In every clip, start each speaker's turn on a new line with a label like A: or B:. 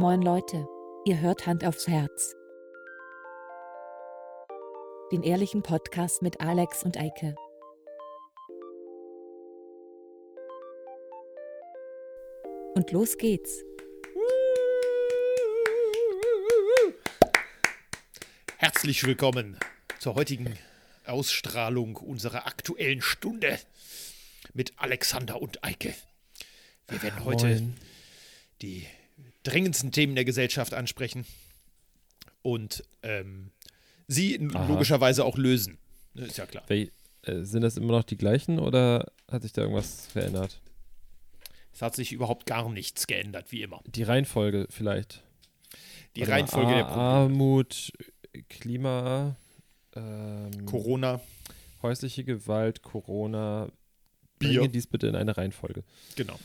A: Moin Leute, ihr hört Hand aufs Herz. Den ehrlichen Podcast mit Alex und Eike. Und los geht's.
B: Herzlich willkommen zur heutigen Ausstrahlung unserer aktuellen Stunde mit Alexander und Eike. Wir werden heute
C: Moin.
B: die drängendsten Themen der Gesellschaft ansprechen und ähm, sie
C: Aha.
B: logischerweise auch lösen. Ne, Ist ja klar.
C: Wel äh, sind das immer noch die gleichen oder hat sich da irgendwas verändert?
B: Es hat sich überhaupt gar nichts geändert, wie immer.
C: Die Reihenfolge vielleicht.
B: Die
C: Warte mal,
B: Reihenfolge der
C: A-
B: Probleme.
C: Armut, Klima, ähm,
B: Corona,
C: häusliche Gewalt, Corona.
B: Bier.
C: Bringe dies bitte in eine Reihenfolge.
B: genau.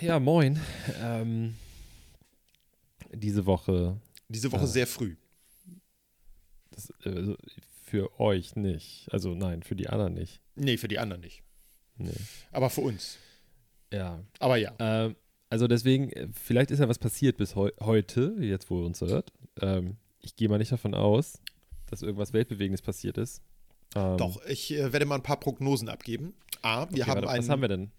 C: Ja, moin. Ähm, diese Woche,
B: Diese Woche
C: Ah.
B: sehr früh.
C: das, äh, für euch nicht. Also nein, für die anderen nicht.
B: Nee, für die anderen nicht.
C: Nee.
B: Aber für uns.
C: Ja.
B: Aber ja.
C: Ähm, also deswegen, äh, vielleicht ist ja was passiert bis heu heute, jetzt wo ihr uns hört. Ähm, ich gehe mal nicht davon aus, dass irgendwas Weltbewegendes passiert ist. Ähm,
B: Doch, ich äh, werde mal ein paar Prognosen abgeben. A, wir
C: okay,
B: haben
C: warte,
B: einen,
C: was haben wir denn?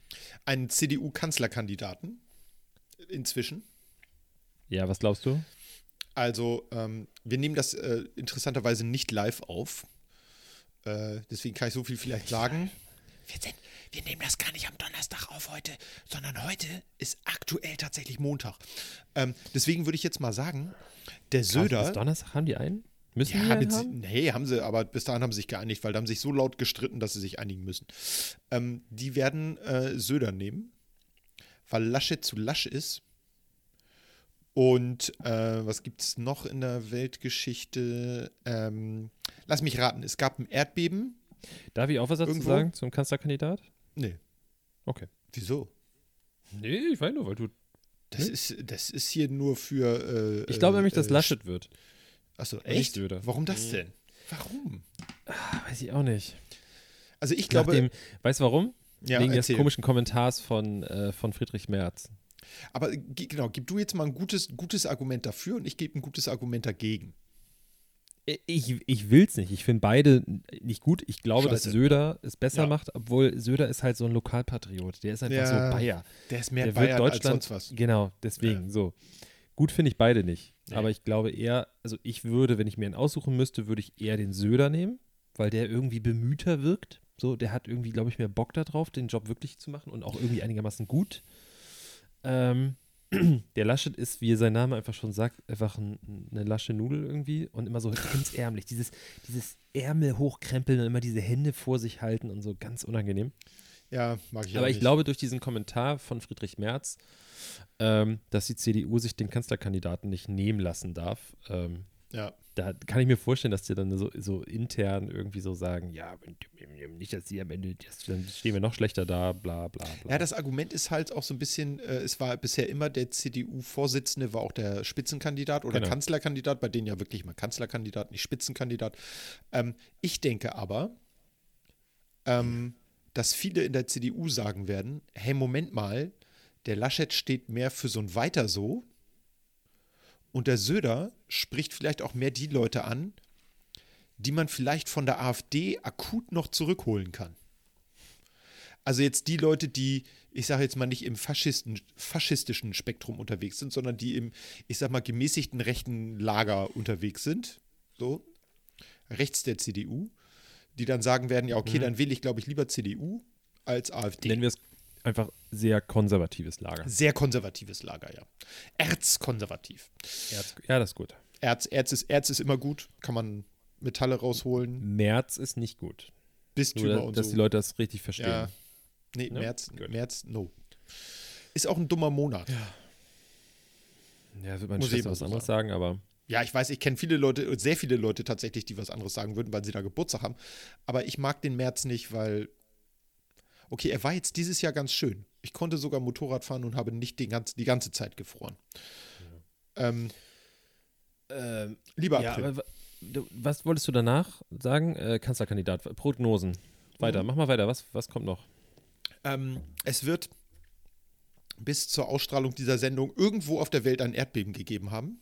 B: einen CDU-Kanzlerkandidaten inzwischen.
C: Ja, was glaubst du?
B: Also, ähm, wir nehmen das äh, interessanterweise nicht live auf. Äh, deswegen kann ich so viel vielleicht sagen. Wir, sind, wir nehmen das gar nicht am Donnerstag auf heute, sondern heute ist aktuell tatsächlich Montag. Ähm, deswegen würde ich jetzt mal sagen, der
C: Krass,
B: Söder.
C: Bis Donnerstag haben die einen? Müssen die
B: Ja, mit,
C: haben?
B: nee, haben sie, aber bis dahin haben sie sich geeinigt, weil da haben sie sich so laut gestritten, dass sie sich einigen müssen. Ähm, die werden äh, Söder nehmen, weil Laschet zu lasch ist. Und äh, was gibt es noch in der Weltgeschichte? Ähm, lass mich raten, es gab ein Erdbeben.
C: Darf ich auch was dazu
B: Irgendwo?
C: sagen zum Kanzlerkandidat?
B: Nee.
C: Okay.
B: Wieso?
C: Nee, ich weiß nur, weil du.
B: Das,
C: Nee.
B: ist, das ist hier nur für. Äh,
C: Ich glaube nämlich, dass
B: äh,
C: Laschet wird.
B: Achso, echt?
C: Söder.
B: Warum das
C: Mhm.
B: denn? Warum?
C: Ah, weiß ich auch nicht.
B: Also ich glaube.
C: Nachdem, weißt du warum?
B: ja,
C: Wegen des
B: erzähl.
C: komischen Kommentars von, äh, von Friedrich Merz.
B: Aber ge- genau, gib du jetzt mal ein gutes, gutes Argument dafür und ich gebe ein gutes Argument dagegen.
C: Ich, ich will es nicht. Ich finde beide nicht gut. Ich glaube, dass
B: Scheiße.
C: Söder es besser
B: Ja.
C: macht, obwohl Söder ist halt so ein Lokalpatriot. Der ist einfach
B: Ja,
C: so Bayer.
B: Der ist mehr
C: der
B: Bayern
C: wird
B: als
C: Deutschland.
B: sonst was.
C: Genau, deswegen so. Gut finde ich beide nicht.
B: Nee.
C: Aber ich glaube eher, also ich würde, wenn ich mir einen aussuchen müsste, würde ich eher den Söder nehmen, weil der irgendwie bemühter wirkt. So, der hat irgendwie, glaube ich, mehr Bock darauf, den Job wirklich zu machen und auch irgendwie einigermaßen gut. Ähm, der Laschet ist, wie sein Name einfach schon sagt, einfach ein, eine lasche Nudel irgendwie und immer so ganz ärmlich. Dieses, dieses Ärmel hochkrempeln und immer diese Hände vor sich halten und so ganz unangenehm.
B: Ja, mag ich auch
C: Aber ich glaube, durch diesen Kommentar von Friedrich Merz, ähm, dass die CDU sich den Kanzlerkandidaten nicht nehmen lassen darf, ähm,
B: Ja.
C: da kann ich mir vorstellen, dass die dann so, so intern irgendwie so sagen, ja, nicht, dass die am Ende, dann stehen wir noch schlechter da, bla bla bla.
B: ja, das Argument ist halt auch so ein bisschen, äh, es war bisher immer der CDU-Vorsitzende, war auch der Spitzenkandidat oder
C: Genau.
B: Kanzlerkandidat, bei denen ja wirklich mal Kanzlerkandidat, nicht Spitzenkandidat. Ähm, ich denke aber, ähm, dass viele in der CDU sagen werden, hey, Moment mal, der Laschet steht mehr für so ein Weiter so und der Söder spricht vielleicht auch mehr die Leute an, die man vielleicht von der AfD akut noch zurückholen kann. Also jetzt die Leute, die, ich sage jetzt mal nicht im Faschisten, faschistischen Spektrum unterwegs sind, sondern die im, ich sag mal, gemäßigten rechten Lager unterwegs sind, so, rechts der CDU, die dann sagen werden, ja, okay,
C: Mhm.
B: dann wähle ich, glaube ich, lieber CDU als AfD.
C: Nennen wir es einfach sehr konservatives Lager.
B: Sehr konservatives Lager, ja. Erzkonservativ.
C: Ja, das ist gut.
B: Erz, Erz, ist, Erz ist immer gut, kann man Metalle rausholen,
C: Merz ist nicht gut.
B: Bistümer
C: Nur,
B: und
C: dass
B: so.
C: die Leute das richtig verstehen.
B: ja. Nee,
C: Ne?
B: März. März, no. Ist auch ein dummer Monat.
C: Ja, wird man was anderes
B: sagen,
C: aber
B: Ja, ich weiß, ich kenne viele Leute, sehr viele Leute tatsächlich, die was anderes sagen würden, weil sie da Geburtstag haben. Aber ich mag den März nicht, weil. Okay, er war jetzt dieses Jahr ganz schön. Ich konnte sogar Motorrad fahren und habe nicht den ganz, die ganze Zeit gefroren. Ähm, lieber
C: ja,
B: April.
C: aber wa- du- was wolltest du danach sagen? Äh, Kanzlerkandidat, Prognosen. Weiter,
B: Mhm.
C: mach mal weiter. Was, was kommt noch?
B: Ähm, es wird bis zur Ausstrahlung dieser Sendung irgendwo auf der Welt ein Erdbeben gegeben haben.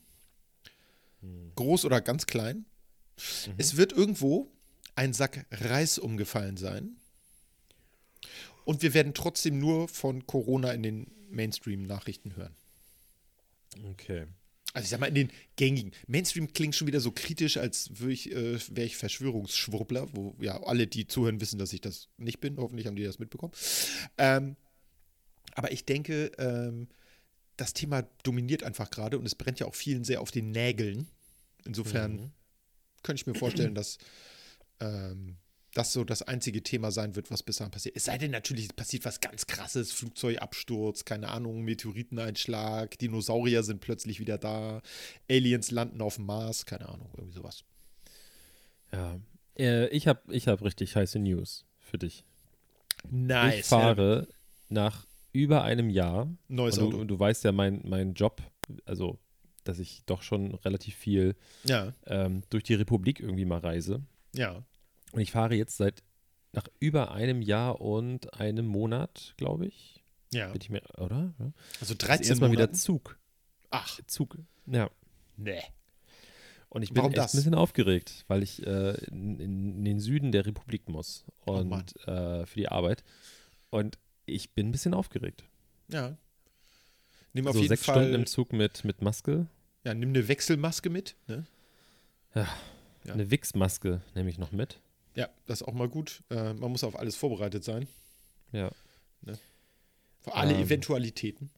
B: Groß oder ganz klein. Es wird irgendwo ein Sack Reis umgefallen sein. Und wir werden trotzdem nur von Corona in den Mainstream-Nachrichten hören.
C: Okay.
B: Also ich sag mal, in den gängigen. Mainstream klingt schon wieder so kritisch, als wäre ich, äh, wär ich Verschwörungsschwurbler, wo ja alle, die zuhören, wissen, dass ich das nicht bin. Hoffentlich haben die das mitbekommen. Ähm, aber ich denke, ähm, das Thema dominiert einfach gerade und es brennt ja auch vielen sehr auf den Nägeln. Insofern
C: Mhm.
B: könnte ich mir vorstellen, dass ähm, das so das einzige Thema sein wird, was bis dahin passiert. Es sei denn natürlich, passiert was ganz krasses, Flugzeugabsturz, keine Ahnung, Meteoriteneinschlag, Dinosaurier sind plötzlich wieder da, Aliens landen auf dem Mars, keine Ahnung, irgendwie sowas.
C: Ja. Äh, ich habe ich hab richtig heiße News für dich.
B: Nice.
C: ich fahre nach über einem Jahr.
B: Neues
C: und du,
B: Auto.
C: und du weißt ja, mein, mein Job, also, dass ich doch schon relativ viel
B: Ja,
C: ähm, durch die Republik irgendwie mal reise.
B: ja.
C: Und ich fahre jetzt seit nach über einem Jahr und einem Monat, glaube ich.
B: Ja.
C: Bin ich mir, oder? Ja.
B: Also
C: Jetzt
B: 13
C: erstmal wieder. Zug.
B: Ach,
C: Zug. Ja.
B: nee.
C: Und ich bin
B: Warum
C: echt
B: das?
C: ein bisschen aufgeregt, weil ich äh, in, in den Süden der Republik muss
B: Oh
C: und
B: Mann.
C: äh, für die Arbeit. Und ich bin ein bisschen aufgeregt.
B: Ja. Nimm auf
C: so
B: jeden
C: sechs
B: Fall,
C: Stunden im Zug mit, mit Maske.
B: Ja, nimm eine Wechselmaske mit, ne? Ja.
C: Eine Wix-Maske nehme ich noch mit.
B: Ja, das ist auch mal gut. Äh, man muss auf alles vorbereitet sein.
C: Ja.
B: Für alle
C: Ähm.
B: Eventualitäten.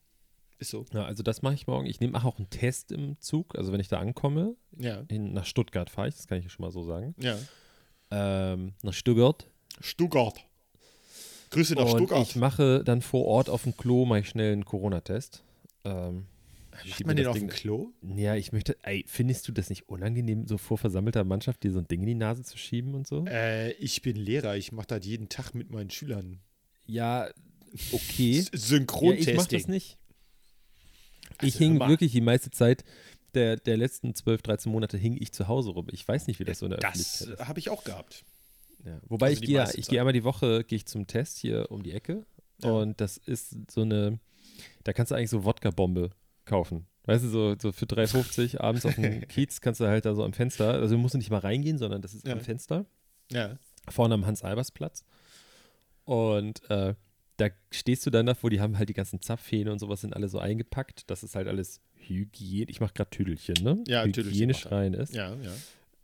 B: Ist so.
C: ja also das mache ich morgen. Ich nehme auch einen Test im Zug. Also wenn ich da ankomme,
B: Ja.
C: in, nach Stuttgart fahre ich, das kann ich schon mal so sagen.
B: Ja.
C: Ähm, nach Stuttgart.
B: Stuttgart. Grüße nach
C: und
B: Stuttgart.
C: ich mache dann vor Ort auf dem Klo mal schnell einen Corona-Test. Ähm,
B: Macht
C: schieb
B: man den
C: das
B: auf
C: Ding-
B: dem Klo?
C: Ja, ich möchte, ey, findest du das nicht unangenehm, so vor versammelter Mannschaft dir so ein Ding in die Nase zu schieben und so?
B: Äh, ich bin Lehrer. Ich mache das jeden Tag mit meinen Schülern.
C: Ja, okay.
B: S-
C: Ja, ich mach das nicht. Ich
B: Also,
C: hing
B: hör mal.
C: wirklich die meiste Zeit der, der letzten 12, 13 Monate hing ich zu Hause rum. Ich weiß nicht, wie das so in der
B: Das
C: Öffentlichkeit ist.
B: habe ich auch gehabt.
C: Ja. Wobei
B: also
C: ich gehe, ich gehe einmal die Woche gehe ich zum Test hier um die Ecke
B: Ja.
C: und das ist so eine, da kannst du eigentlich so Wodka-Bombe kaufen. Weißt du, so, so für 3,50 abends auf dem Kiez kannst du halt da so am Fenster, also du musst nicht mal reingehen, sondern das ist
B: Ja.
C: am Fenster.
B: Ja.
C: vorne am Hans-Albers-Platz. Und äh, da stehst du dann davor, die haben halt die ganzen Zapfhähne und sowas sind alle so eingepackt. Das ist halt alles Hygiene. Ich mache gerade Tüdelchen, ne?
B: Ja, Tüdelchen
C: Hygienisch
B: er.
C: rein ist.
B: Ja, ja.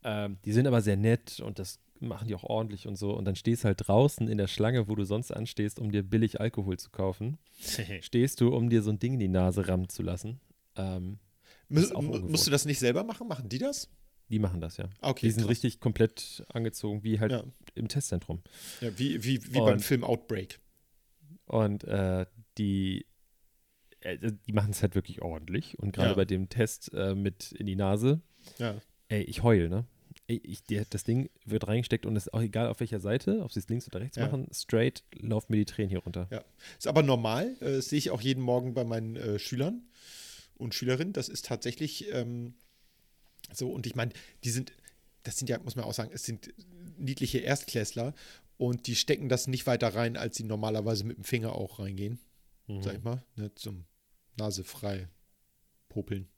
C: Ähm, die sind aber sehr nett und das machen die auch ordentlich und so. Und dann stehst halt draußen in der Schlange, wo du sonst anstehst, um dir billig Alkohol zu kaufen. Stehst du, um dir so ein Ding in die Nase rammen zu lassen. Ähm, ungewohnt.
B: musst du das nicht selber machen? Machen die das?
C: die machen das ja.
B: Okay.
C: die sind
B: krass.
C: richtig komplett angezogen, wie halt
B: Ja.
C: im Testzentrum.
B: Ja, wie wie, wie beim
C: Und-
B: Film Outbreak.
C: Und äh, die, äh, die machen es halt wirklich ordentlich. Und gerade
B: Ja.
C: bei dem Test äh, mit in die Nase,
B: Ja.
C: ey, ich heul, ne? Ey, ich, der, das Ding wird reingesteckt und es ist auch egal auf welcher Seite, ob sie es links oder rechts
B: Ja.
C: machen, straight laufen mir die Tränen hier runter.
B: Ja. Ist aber normal. Äh, das sehe ich auch jeden Morgen bei meinen äh, Schülern und Schülerinnen. Das ist tatsächlich ähm, so. Und ich meine, die sind, das sind ja, muss man auch sagen, es sind niedliche Erstklässler und die stecken das nicht weiter rein, als sie normalerweise mit dem Finger auch reingehen,
C: Mhm.
B: sag ich mal, ne, zum Nase frei popeln.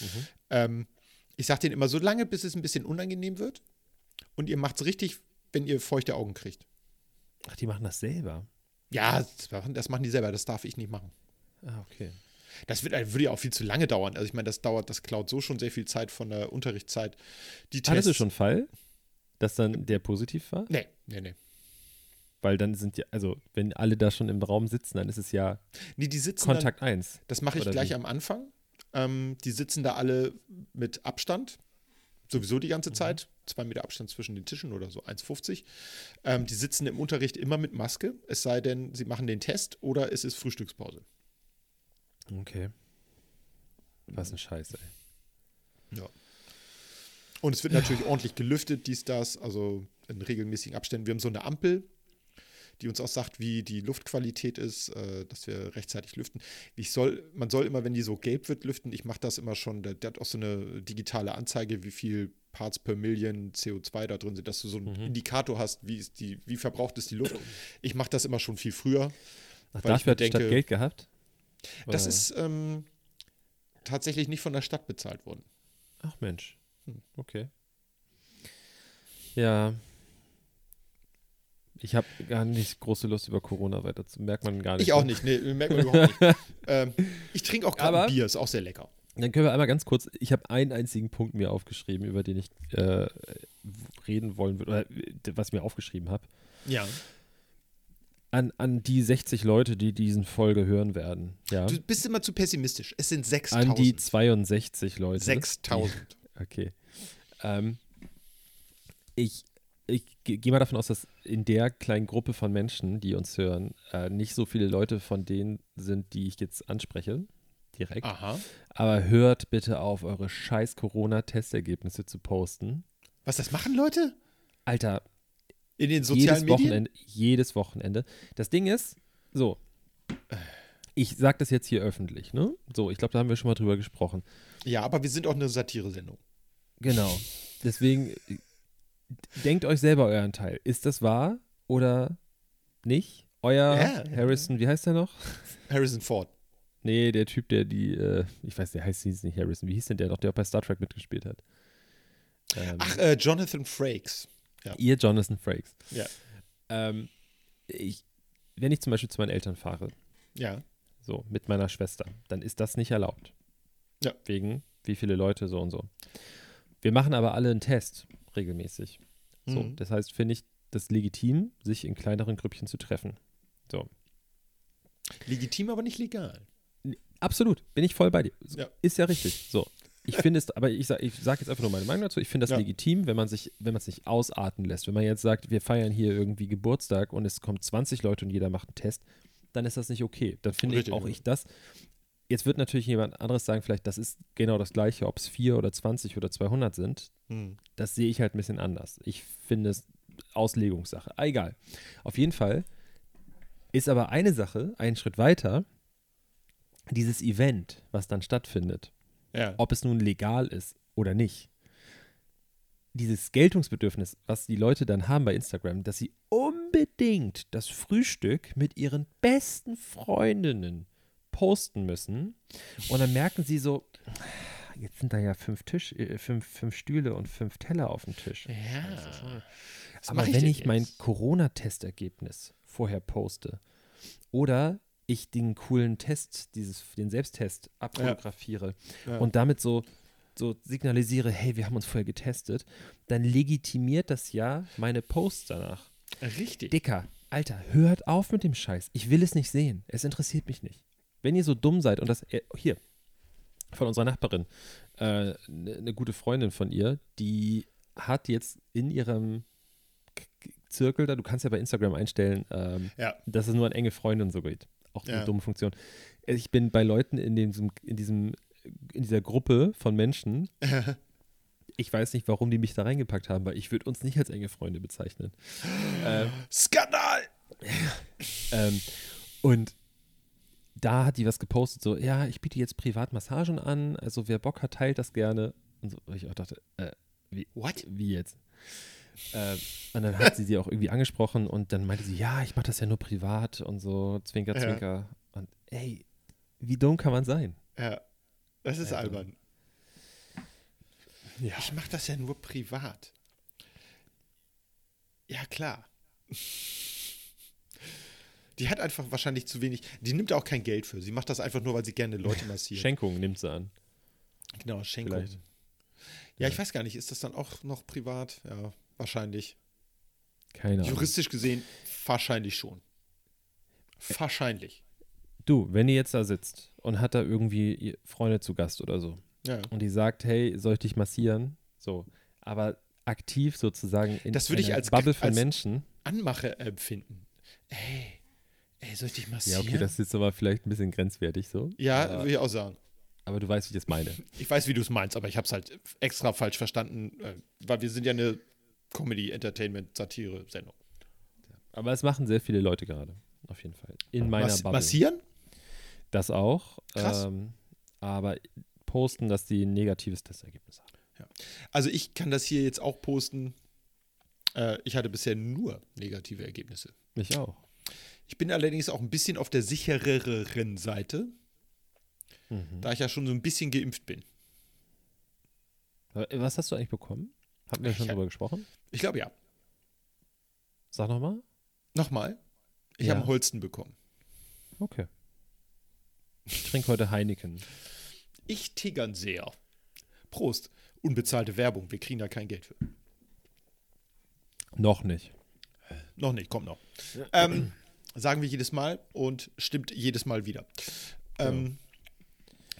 C: Mhm.
B: Ähm, ich sage denen immer so lange, bis es ein bisschen unangenehm wird. Und ihr macht es richtig, wenn ihr feuchte Augen kriegt.
C: Ach, die machen das selber.
B: Ja, das machen, das machen die selber, das darf ich nicht machen.
C: Ah, okay.
B: Das wird, würde ja auch viel zu lange dauern. Also ich meine, das dauert, das klaut so schon sehr viel Zeit von der Unterrichtszeit. Die Tests.
C: Hattest du schon einen Fall, dass dann der positiv war?
B: Nee, nee, nee.
C: Weil dann sind ja, also wenn alle da schon im Raum sitzen, dann ist es ja
B: Nee, die sitzen
C: Kontakt 1.
B: Dann, das mache ich gleich
C: wie?
B: am Anfang. Ähm, die sitzen da alle mit Abstand. Sowieso die
C: Mhm.
B: ganze Zeit. Zwei Meter Abstand zwischen den Tischen oder so, 1,50. Ähm, die sitzen im Unterricht immer mit Maske, es sei denn, sie machen den Test oder es ist Frühstückspause.
C: Okay. Was ein Scheiß, ey.
B: Und es wird natürlich ordentlich gelüftet, dies, das, also in regelmäßigen Abständen. Wir haben so eine Ampel, die uns auch sagt, wie die Luftqualität ist, äh, dass wir rechtzeitig lüften. Ich soll, man soll immer, wenn die so gelb wird, lüften. Ich mache das immer schon. Der, der hat auch so eine digitale Anzeige, wie viel Parts per Million CO2 da drin sind, dass du so einen
C: Mhm.
B: Indikator hast, wie, ist die, wie verbraucht ist die Luft. Ich mache das immer schon viel früher.
C: Ach, dafür hat die Stadt
B: denke-
C: Geld gehabt?
B: Das ist ähm, tatsächlich nicht von der Stadt bezahlt worden.
C: Ach Mensch.
B: Hm.
C: Okay. Ja. Ich habe gar nicht große Lust über Corona weiter zu merkt man gar nicht.
B: Ich auch nicht, nee, merkt man überhaupt nicht. ähm, ich trinke auch gerade Bier, ist auch sehr lecker.
C: Dann können wir einmal ganz kurz, ich habe einen einzigen Punkt mir aufgeschrieben, über den ich äh, reden wollen würde, oder äh, was ich mir aufgeschrieben habe.
B: Ja.
C: An, an die 60 Leute, die diesen Folge hören werden. Ja.
B: Du bist immer zu pessimistisch. Es sind
C: An die
B: 6000.
C: 62 Leute.
B: 6000.
C: Okay. Ähm, ich ich ge- gehe mal davon aus, dass in der kleinen Gruppe von Menschen, die uns hören, äh, nicht so viele Leute von denen sind, die ich jetzt anspreche, direkt.
B: Aha.
C: Aber hört bitte auf, eure scheiß Corona-Testergebnisse zu posten.
B: Was das machen Leute?
C: Alter,
B: In den
C: jedes
B: sozialen Medien?
C: Wochenende, jedes Wochenende. Das Ding ist, so, ich sag das jetzt hier öffentlich, ne? So, ich glaube, da haben wir schon mal drüber gesprochen.
B: Ja, aber wir sind auch eine Satire-Sendung.
C: Genau. Deswegen denkt euch selber euren Teil. Ist das wahr oder nicht? Euer
B: Ja.
C: Harrison, wie heißt der noch?
B: Harrison Ford.
C: Nee, der Typ, der die, äh, ich weiß, der heißt hieß nicht Harrison. Wie hieß denn der noch, der auch bei Star Trek mitgespielt hat? Ähm,
B: Ach, äh, Jonathan Frakes.
C: ihr Jonathan Frakes.
B: Ja.
C: Ähm, ich, wenn ich zum Beispiel zu meinen Eltern fahre,
B: Ja.
C: so mit meiner Schwester, dann ist das nicht erlaubt.
B: Ja.
C: Wegen wie viele Leute so und so. Wir machen aber alle einen Test regelmäßig. So,
B: Mhm.
C: das heißt, finde ich das legitim, sich in kleineren Grüppchen zu treffen. So.
B: Legitim, aber nicht legal.
C: Absolut, bin ich voll bei dir.
B: Ja.
C: Ist ja richtig. So. Ich finde es, aber ich sage sag jetzt einfach nur meine Meinung dazu. Ich finde das
B: Ja.
C: legitim, wenn man sich, wenn man es nicht ausarten lässt. Wenn man jetzt sagt, wir feiern hier irgendwie Geburtstag und es kommen 20 Leute und jeder macht einen Test, dann ist das nicht okay. Dann finde ich auch
B: ja.
C: ich das. Jetzt wird natürlich jemand anderes sagen, vielleicht das ist genau das gleiche, ob es 4 oder 20 oder 200 sind.
B: Hm.
C: Das sehe ich halt ein bisschen anders. Ich finde es Auslegungssache. Ah, egal. Auf jeden Fall ist aber eine Sache, einen Schritt weiter, dieses Event, was dann stattfindet,
B: Ja.
C: ob es nun legal ist oder nicht. Dieses Geltungsbedürfnis, was die Leute dann haben bei Instagram, dass sie unbedingt das Frühstück mit ihren besten Freundinnen posten müssen. Und dann merken sie so, jetzt sind da ja fünf, Tisch, äh, fünf, fünf Stühle und fünf Teller auf dem Tisch.
B: Ja.
C: Aber
B: ich
C: wenn ich mein? Corona-Testergebnis vorher poste oder ich den coolen Test, dieses, den Selbsttest abfotografiere
B: Ja.
C: und damit so, so signalisiere, hey, wir haben uns vorher getestet, dann legitimiert das ja meine Posts danach.
B: Richtig.
C: Dicker, Alter, hört auf mit dem Scheiß. Ich will es nicht sehen. Es interessiert mich nicht. Wenn ihr so dumm seid und das, äh, hier, von unserer Nachbarin, eine äh, ne- ne gute Freundin von ihr, die hat jetzt in ihrem Zirkel da, du kannst ja bei Instagram einstellen, ähm,
B: Ja.
C: dass es nur an enge Freunde und so geht. Auch eine
B: Ja.
C: dumme Funktion. Ich bin bei Leuten in diesem, in diesem, in dieser Gruppe von Menschen, ich weiß nicht, warum die mich da reingepackt haben, weil ich würde uns nicht als enge Freunde bezeichnen. ähm,
B: Skandal!
C: ähm, und da hat die was gepostet, so, ja, ich biete jetzt Privatmassagen an, also wer Bock hat, teilt das gerne. Und so, ich auch dachte, äh, wie,
B: What?
C: wie jetzt? Ähm, und dann hat sie sie auch irgendwie angesprochen und dann meinte sie, ja, ich mache das ja nur privat und so, zwinker,
B: Ja.
C: zwinker. Und ey, wie dumm kann man sein?
B: Ja. Das ist
C: Ja,
B: albern.
C: Ja.
B: Ich mache das ja nur privat. Ja, klar. Die hat einfach wahrscheinlich zu wenig. Die nimmt auch kein Geld für. Sie macht das einfach nur, weil sie gerne Leute massiert.
C: Schenkung nimmt sie an.
B: genau, Schenkung.
C: Vielleicht.
B: Ja, ich weiß gar nicht. Ist das dann auch noch privat? Ja, wahrscheinlich.
C: Keine Ahnung.
B: Juristisch gesehen, wahrscheinlich schon. Wahrscheinlich.
C: Du, wenn ihr jetzt da sitzt und hat da irgendwie Freunde zu Gast oder so
B: Ja.
C: und die sagt, hey, soll ich dich massieren? So, aber aktiv sozusagen in
B: Das würde ich als-
C: Bubble von
B: als-
C: Menschen.
B: Anmache empfinden. Ey, ey, soll ich dich
C: Ja,
B: massieren?
C: okay, das ist jetzt aber vielleicht ein bisschen grenzwertig so.
B: ja,
C: aber,
B: würde ich auch sagen.
C: aber du weißt, wie ich das meine.
B: Ich weiß, wie du es meinst, aber ich habe es halt extra falsch verstanden, äh, weil wir sind ja eine Comedy, Entertainment, Satire-Sendung.
C: Aber es machen sehr viele Leute gerade, auf jeden Fall. In meiner
B: Mas
C: Bubble.
B: massieren?
C: Das auch.
B: Krass.
C: Ähm, aber posten, dass die ein negatives Testergebnis haben.
B: Also ich kann das hier jetzt auch posten. Äh, ich hatte bisher nur negative Ergebnisse.
C: Ich auch.
B: Ich bin allerdings auch ein bisschen auf der sichereren Seite.
C: Mhm.
B: da ich ja schon so ein bisschen geimpft bin.
C: Was hast du eigentlich bekommen? Haben wir schon
B: hab-
C: drüber gesprochen?
B: Ich glaube ja.
C: Sag nochmal.
B: Nochmal, ich
C: Ja.
B: habe einen Holsten bekommen.
C: Okay. Ich trinke heute Heineken.
B: Ich tigern sehr. Prost. Unbezahlte Werbung, wir kriegen da kein Geld für.
C: Noch nicht.
B: Noch nicht, kommt noch. Ähm, sagen wir jedes Mal und stimmt jedes Mal wieder. Ähm,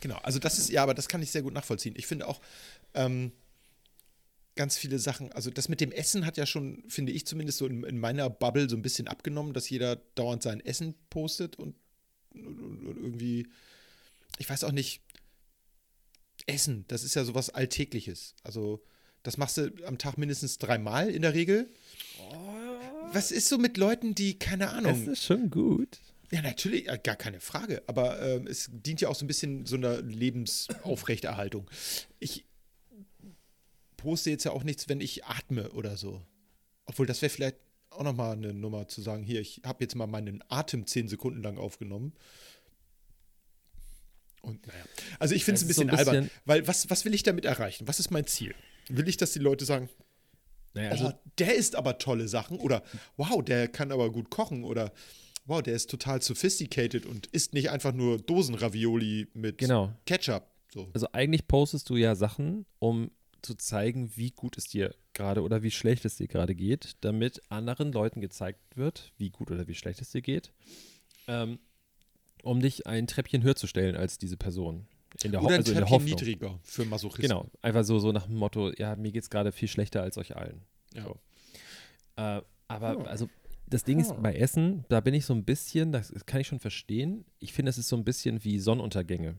B: genau, also das ist, ja, aber das kann ich sehr gut nachvollziehen. Ich finde auch ähm, ganz viele Sachen, also das mit dem Essen hat ja schon, finde ich zumindest so in, in meiner Bubble so ein bisschen abgenommen, dass jeder dauernd sein Essen postet und, und, und irgendwie, ich weiß auch nicht, Essen, das ist ja sowas Alltägliches. Also das machst du am Tag mindestens dreimal in der Regel. Was ist so mit Leuten, die, keine
C: Es
B: Ahnung,
C: ist schon gut.
B: ja, natürlich, äh, gar keine Frage. Aber ähm, es dient ja auch so ein bisschen so einer Lebensaufrechterhaltung. Ich poste jetzt ja auch nichts, wenn ich atme oder so. Obwohl, das wäre vielleicht auch nochmal eine Nummer zu sagen, hier, ich habe jetzt mal meinen Atem zehn Sekunden lang aufgenommen. Und naja. Also ich finde es ein
C: so
B: bisschen,
C: ein
B: albern,
C: bisschen-
B: weil was, was will ich damit erreichen? Was ist mein Ziel? Will ich, dass die Leute sagen,
C: Naja,
B: oh,
C: also,
B: der isst aber tolle Sachen oder wow, der kann aber gut kochen oder wow, der ist total sophisticated und isst nicht einfach nur Dosenravioli mit
C: Genau.
B: Ketchup. So.
C: also eigentlich postest du ja Sachen, um zu zeigen, wie gut es dir gerade oder wie schlecht es dir gerade geht, damit anderen Leuten gezeigt wird, wie gut oder wie schlecht es dir geht, ähm, um dich ein Treppchen höher zu stellen als diese Person. In der, Ho
B: Oder ein
C: also in der Hoffnung.
B: niedriger für Masochisten.
C: Genau, einfach so, so nach dem Motto, ja, mir geht es gerade viel schlechter als euch allen.
B: Ja.
C: So. Äh, aber
B: Hm.
C: also das Ding ist,
B: Hm.
C: bei Essen, da bin ich so ein bisschen, das kann ich schon verstehen, ich finde, es ist so ein bisschen wie Sonnenuntergänge.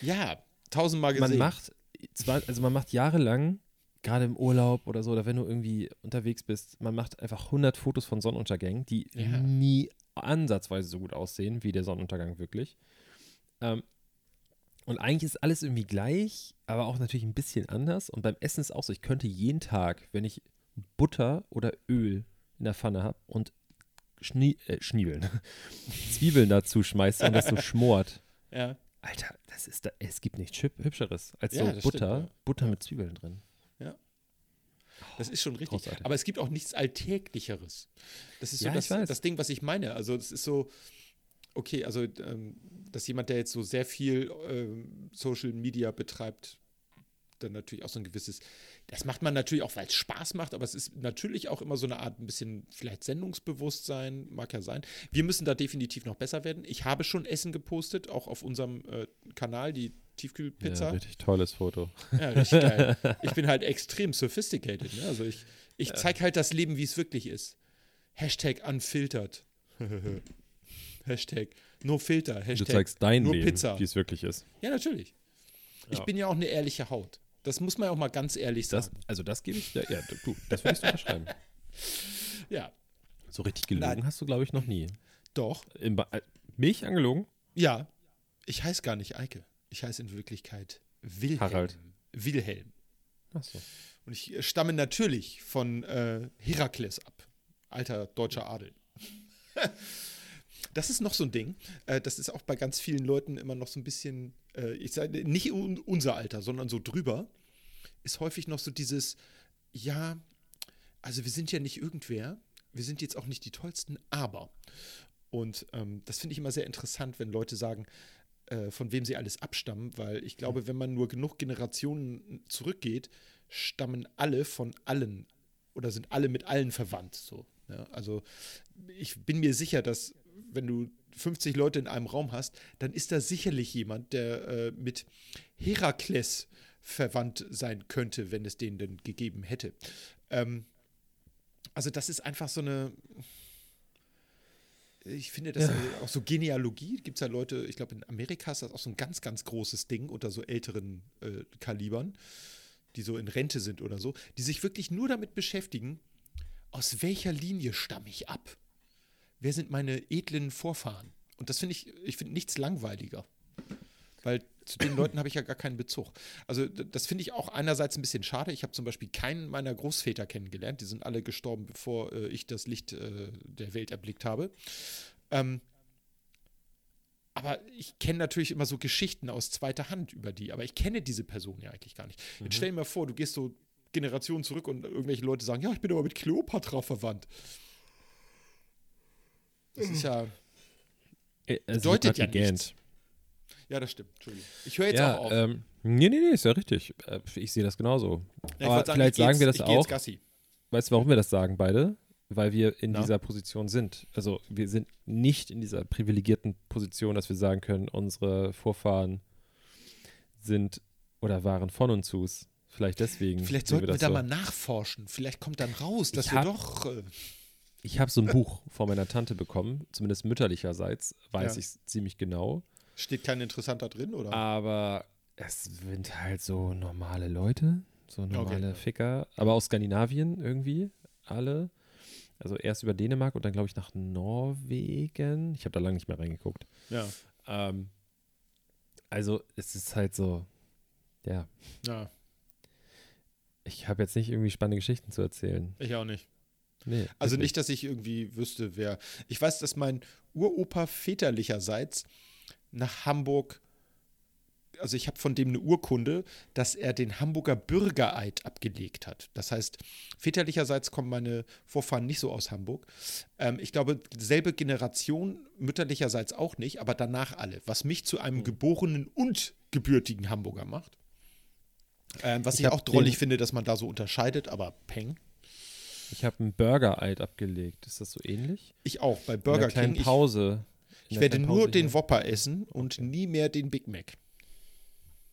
B: ja, tausendmal gesehen.
C: Man macht, zwar, also man macht jahrelang, gerade im Urlaub oder so, oder wenn du irgendwie unterwegs bist, man macht einfach 100 Fotos von Sonnenuntergängen, die
B: Ja.
C: nie ansatzweise so gut aussehen wie der Sonnenuntergang wirklich. Ähm, und eigentlich ist alles irgendwie gleich, aber auch natürlich ein bisschen anders. Und beim Essen ist auch so, ich könnte jeden Tag, wenn ich Butter oder Öl in der Pfanne habe und Schnie äh, Schniebeln, Zwiebeln dazu schmeiße und das so schmort.
B: ja.
C: Alter, das ist da, es gibt nichts Hüb- Hübscheres als
B: Ja,
C: so Butter,
B: stimmt, ja.
C: Butter mit Zwiebeln drin.
B: Das ist schon richtig.
C: Großartig.
B: Aber es gibt auch nichts Alltäglicheres. Das ist so
C: Ja,
B: das, das Ding, was ich meine. Also es ist so, okay, also ähm, dass jemand, der jetzt so sehr viel ähm, Social Media betreibt, dann natürlich auch so ein gewisses, das macht man natürlich auch, weil es Spaß macht, aber es ist natürlich auch immer so eine Art ein bisschen vielleicht Sendungsbewusstsein, mag ja sein. Wir müssen da definitiv noch besser werden. Ich habe schon Essen gepostet, auch auf unserem äh, Kanal, die Tiefkühlpizza.
C: Ja, richtig tolles Foto.
B: Ja, richtig geil. Ich bin halt extrem sophisticated. Ne? Also ich, ich zeige halt das Leben, wie es wirklich ist. Hashtag unfiltered. Hashtag no filter.
C: Du
B: Hashtag
C: zeigst dein
B: nur
C: Leben,
B: Pizza.
C: wie es wirklich ist.
B: Ja, natürlich. Ich
C: Ja.
B: bin ja auch eine ehrliche Haut. Das muss man ja auch mal ganz ehrlich
C: Das,
B: sagen.
C: also das gebe ich, ja, ja, du, das würde ich so unterschreiben.
B: Ja,
C: So richtig gelogen
B: Nein.
C: hast du, glaube ich, noch nie.
B: doch.
C: Im Ba- äh, mich angelogen?
B: Ja. Ich heiße gar nicht Eike. Ich heiße in Wirklichkeit Wilhelm.
C: Harald.
B: Wilhelm.
C: Achso.
B: Und ich äh, stamme natürlich von äh, Herakles ab. Alter deutscher Adel. Das ist noch so ein Ding. Äh, das ist auch bei ganz vielen Leuten immer noch so ein bisschen, äh, ich sage nicht un unser Alter, sondern so drüber, ist häufig noch so dieses, ja, also wir sind ja nicht irgendwer, wir sind jetzt auch nicht die tollsten, aber. Und ähm, das finde ich immer sehr interessant, wenn Leute sagen, äh, von wem sie alles abstammen, weil ich glaube, wenn man nur genug Generationen zurückgeht, stammen alle von allen oder sind alle mit allen verwandt. So, ja? Also ich bin mir sicher, dass wenn du 50 Leute in einem Raum hast, dann ist da sicherlich jemand, der äh, mit Herakles verwandt sein könnte, wenn es den denn gegeben hätte. Ähm, also das ist einfach so eine, ich finde das äh, auch so Genealogie, gibt es ja Leute, ich glaube in Amerika ist das auch so ein ganz, ganz großes Ding unter so älteren äh, Kalibern, die so in Rente sind oder so, die sich wirklich nur damit beschäftigen, aus welcher Linie stamme ich ab? Wer sind meine edlen Vorfahren? Und das finde ich, ich finde nichts langweiliger. Weil zu den Leuten habe ich ja gar keinen Bezug. Also das finde ich auch einerseits ein bisschen schade. Ich habe zum Beispiel keinen meiner Großväter kennengelernt. Die sind alle gestorben, bevor äh, ich das Licht äh, der Welt erblickt habe. Ähm, aber aber ich kenne natürlich immer so Geschichten aus zweiter Hand über die, aber ich kenne diese Person ja eigentlich gar nicht. Jetzt stell dir mal vor, du gehst so Generationen zurück und irgendwelche Leute sagen, ja, ich bin aber mit Kleopatra verwandt. Das ist ja,
C: Äh, es
B: bedeutet ja
C: gegähnt.
B: nichts. ja, das stimmt, Entschuldigung. Ich höre jetzt
C: Ja,
B: auch auf.
C: ähm, nee, nee, nee, ist ja richtig. Äh, Ich sehe das genauso.
B: Ja,
C: aber
B: wollte
C: vielleicht sagen wir das auch. Weißt du, warum wir das sagen, beide? Weil wir in
B: Na?
C: dieser Position sind. Also wir sind nicht in dieser privilegierten Position, dass wir sagen können, unsere Vorfahren sind oder waren von uns Zus. Vielleicht deswegen.
B: Vielleicht sollten wir,
C: das
B: da
C: so.
B: mal nachforschen. Vielleicht kommt dann raus, dass
C: Ich
B: wir doch. Äh,
C: Ich habe so ein Buch von meiner Tante bekommen, zumindest mütterlicherseits, weiß
B: Ja.
C: ich ziemlich genau.
B: steht kein Interessanter drin, oder?
C: Aber es sind halt so normale Leute, so normale
B: ja.
C: Ficker, aber aus Skandinavien irgendwie, alle. Also erst über Dänemark und dann glaube ich nach Norwegen. Ich habe da lange nicht mehr reingeguckt.
B: Ja.
C: Ähm, also es ist halt so, ja,
B: Ja,
C: ich habe jetzt nicht irgendwie spannende Geschichten zu erzählen.
B: ich auch nicht.
C: Nee,
B: Also nicht, dass ich irgendwie wüsste, wer. Ich weiß, dass mein Uropa väterlicherseits nach Hamburg, also ich habe von dem eine Urkunde, dass er den Hamburger Bürgereid abgelegt hat. Das heißt, väterlicherseits kommen meine Vorfahren nicht so aus Hamburg. Ähm, ich glaube, selbe Generation, mütterlicherseits auch nicht, aber danach alle. Was mich zu
C: Hm.
B: einem geborenen und gebürtigen Hamburger macht. Ähm, was
C: Ich
B: ich, auch drollig finde, dass man da so unterscheidet, aber Peng.
C: Ich habe einen Burger-Eid abgelegt. Ist das so ähnlich?
B: Ich auch, bei Burger King. Ich,
C: Pause.
B: Ich werde
C: kleinen
B: nur
C: Pause
B: den. Whopper essen und nie mehr den Big Mac.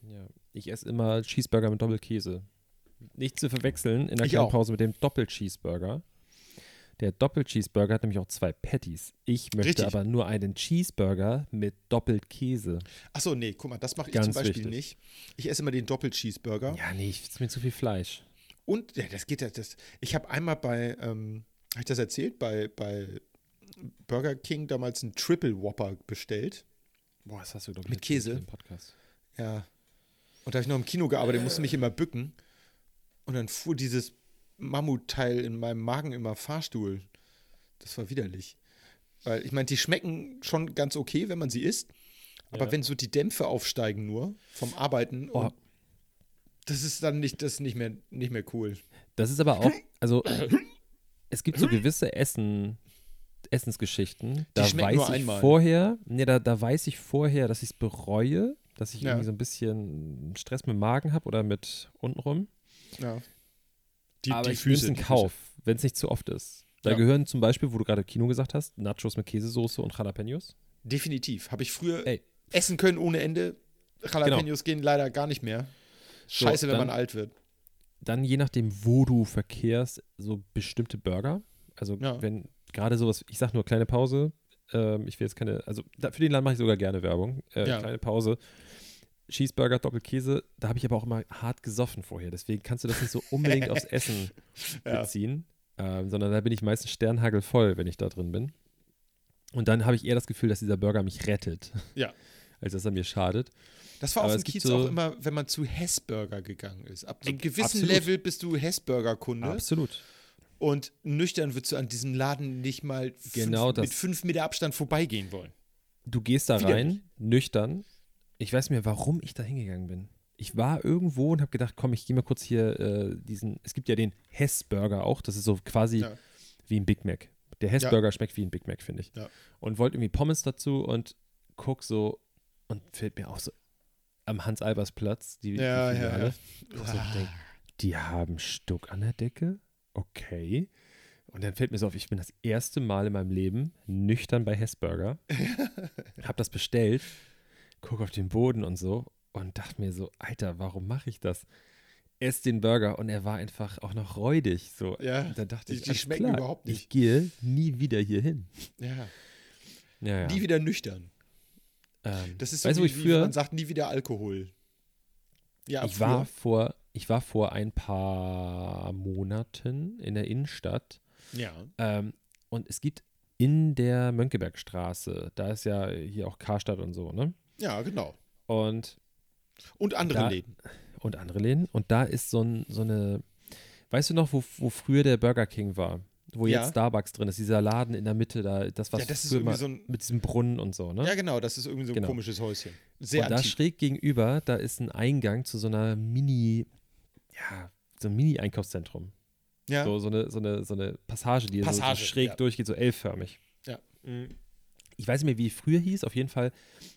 C: Ja, ich esse immer Cheeseburger mit Doppelkäse. Nicht zu verwechseln in der
B: Ich.
C: Pause mit dem Doppel-Cheeseburger. Der Doppel-Cheeseburger hat nämlich auch zwei Patties. Ich möchte
B: Richtig.
C: aber nur einen Cheeseburger mit Doppelkäse.
B: Achso, nee, guck mal, das mache ich
C: Ganz
B: zum Beispiel
C: wichtig.
B: nicht. Ich esse immer den Doppel-Cheeseburger.
C: Ja, nee, ich ist mir zu viel Fleisch.
B: Und, ja, das geht ja, das. Ich habe einmal bei, ähm, habe ich das erzählt, bei, bei Burger King damals einen Triple Whopper bestellt.
C: Boah, das hast du, glaube
B: Mit Käse?
C: im Podcast.
B: Ja. Und da habe ich noch im Kino gearbeitet, musste mich immer bücken. Und dann fuhr dieses Mammutteil in meinem Magen immer Fahrstuhl. Das war widerlich. Weil ich meine, die schmecken schon ganz okay, wenn man sie isst. Aber
C: Ja.
B: wenn so die Dämpfe aufsteigen nur vom Arbeiten,
C: Oh.
B: und das ist dann nicht, das ist nicht mehr, nicht mehr cool.
C: Das ist aber auch, also es gibt so gewisse Essen, Essensgeschichten. Da weiß
B: nur
C: ich
B: einmal.
C: vorher, nee, da, da weiß ich vorher, dass ich es bereue, dass ich
B: Ja.
C: irgendwie so ein bisschen Stress mit dem Magen habe oder mit untenrum.
B: Ja. Die,
C: aber
B: die
C: ich es in Kauf, wenn es nicht zu oft ist. Da
B: Ja.
C: gehören zum Beispiel, wo du gerade Kino gesagt hast, Nachos mit Käsesoße und Jalapenos.
B: Definitiv. Habe ich früher
C: Ey.
B: essen können ohne Ende. Jalapenos gehen leider gar nicht mehr.
C: So,
B: Scheiße, wenn
C: dann-
B: man alt wird.
C: Dann je nachdem, wo du verkehrst, so bestimmte Burger. Also
B: Ja.
C: wenn gerade sowas, ich sag nur kleine Pause, ähm, ich will jetzt keine, also da, für den Laden mache ich sogar gerne Werbung. Äh,
B: Ja.
C: Kleine Pause. Cheeseburger, Doppelkäse, da habe ich aber auch immer hart gesoffen vorher. Deswegen kannst du das nicht so unbedingt aufs Essen
B: Ja.
C: beziehen, ähm, sondern da bin ich meistens sternhagelvoll, wenn ich da drin bin. Und dann habe ich eher das Gefühl, dass dieser Burger mich rettet,
B: Ja.
C: als dass er mir schadet.
B: Das war
C: Aber
B: auf dem Kiez
C: so-
B: auch immer, wenn man zu Hessburger gegangen ist. Ab so einem gewissen
C: absolut.
B: Level bist du Hessburger-Kunde
C: Absolut.
B: und nüchtern würdest du an diesem Laden nicht mal fünf,
C: Genau das.
B: mit fünf Meter Abstand vorbeigehen wollen.
C: Du gehst da
B: Widerlich.
C: rein, nüchtern. Ich weiß mir, warum ich da hingegangen bin. Ich war irgendwo und habe gedacht, komm, ich gehe mal kurz hier äh, diesen, es gibt ja den Hess-Burger auch, das ist so quasi
B: Ja.
C: wie ein Big Mac. Der Hess-Burger schmeckt wie ein Big Mac, finde ich.
B: Ja.
C: Und wollte irgendwie Pommes dazu und guck so und fällt mir auch so am Hans-Albers-Platz, die,
B: Ja,
C: die
B: ja,
C: Filiale,
B: ja.
C: so denk, die haben Stuck an der Decke? Okay. Und dann fällt mir so auf, ich bin das erste Mal in meinem Leben nüchtern bei Hessburger. hab das bestellt, guck auf den Boden und so und dachte mir so, Alter, warum mache ich das? Ess den Burger und er war einfach auch noch räudig. So.
B: Ja,
C: dann dachte
B: die-
C: ich,
B: die schmecken
C: klar,
B: überhaupt nicht.
C: Ich gehe nie wieder hier hin.
B: Ja.
C: Ja, ja.
B: Nie wieder nüchtern.
C: Ähm,
B: Das ist so
C: weißt
B: wie,
C: ich
B: wie
C: früher,
B: man sagt, nie wieder Alkohol. Ja,
C: ich
B: früher.
C: war vor, ich war vor ein paar Monaten in der Innenstadt
B: Ja.
C: Ähm, und es gibt in der Mönckebergstraße, da ist ja hier auch Karstadt und so, ne?
B: Ja, genau.
C: Und,
B: Und andere
C: Da-
B: Läden.
C: und andere Läden. Und da ist so, ein, so eine, weißt du noch, wo, wo früher der Burger King war? Wo
B: Ja.
C: jetzt Starbucks drin ist, dieser Laden in der Mitte, da, das was
B: Ja, das ist
C: früher
B: irgendwie
C: mal
B: so ein-
C: mit diesem Brunnen und so, ne?
B: Ja, genau, das ist irgendwie so ein
C: Genau.
B: komisches Häuschen. Sehr
C: und da
B: antik.
C: schräg gegenüber, da ist ein Eingang zu so einer Mini, ja, so ein Mini-Einkaufszentrum.
B: Ja.
C: So, so, eine, so, eine, so eine Passage, die
B: Passage,
C: so schräg
B: ja.
C: durchgeht, so L-förmig.
B: Ja.
C: Ich weiß nicht mehr, wie früher hieß. Auf jeden Fall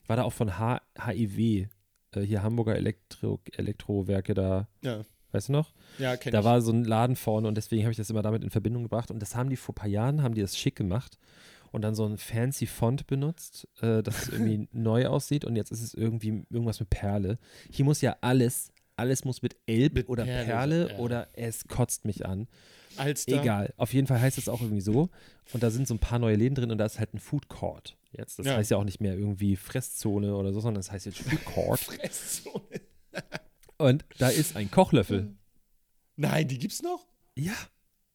C: war da auch von H HIW, äh, hier Hamburger Elektro Elektrowerke da,
B: Ja,
C: weißt du noch?
B: ja kenne
C: Da
B: ich.
C: war so ein Laden vorne und deswegen habe ich das immer damit in Verbindung gebracht. Und das haben die vor ein paar Jahren, haben die das schick gemacht und dann so ein fancy Font benutzt, äh, dass es irgendwie neu aussieht und jetzt ist es irgendwie irgendwas mit Perle. Hier muss ja alles, alles muss mit Elb
B: Mit
C: oder
B: Perle
C: Perle,
B: ja.
C: oder es kotzt mich an.
B: Alster.
C: Egal, auf jeden Fall heißt es auch irgendwie so. Und da sind so ein paar neue Läden drin und da ist halt ein Food Court jetzt. Das
B: Ja.
C: heißt ja auch nicht mehr irgendwie Fresszone oder so, sondern das heißt jetzt Food Court.
B: Fresszone.
C: Und da ist ein Kochlöffel.
B: Nein, die gibt's noch?
C: Ja.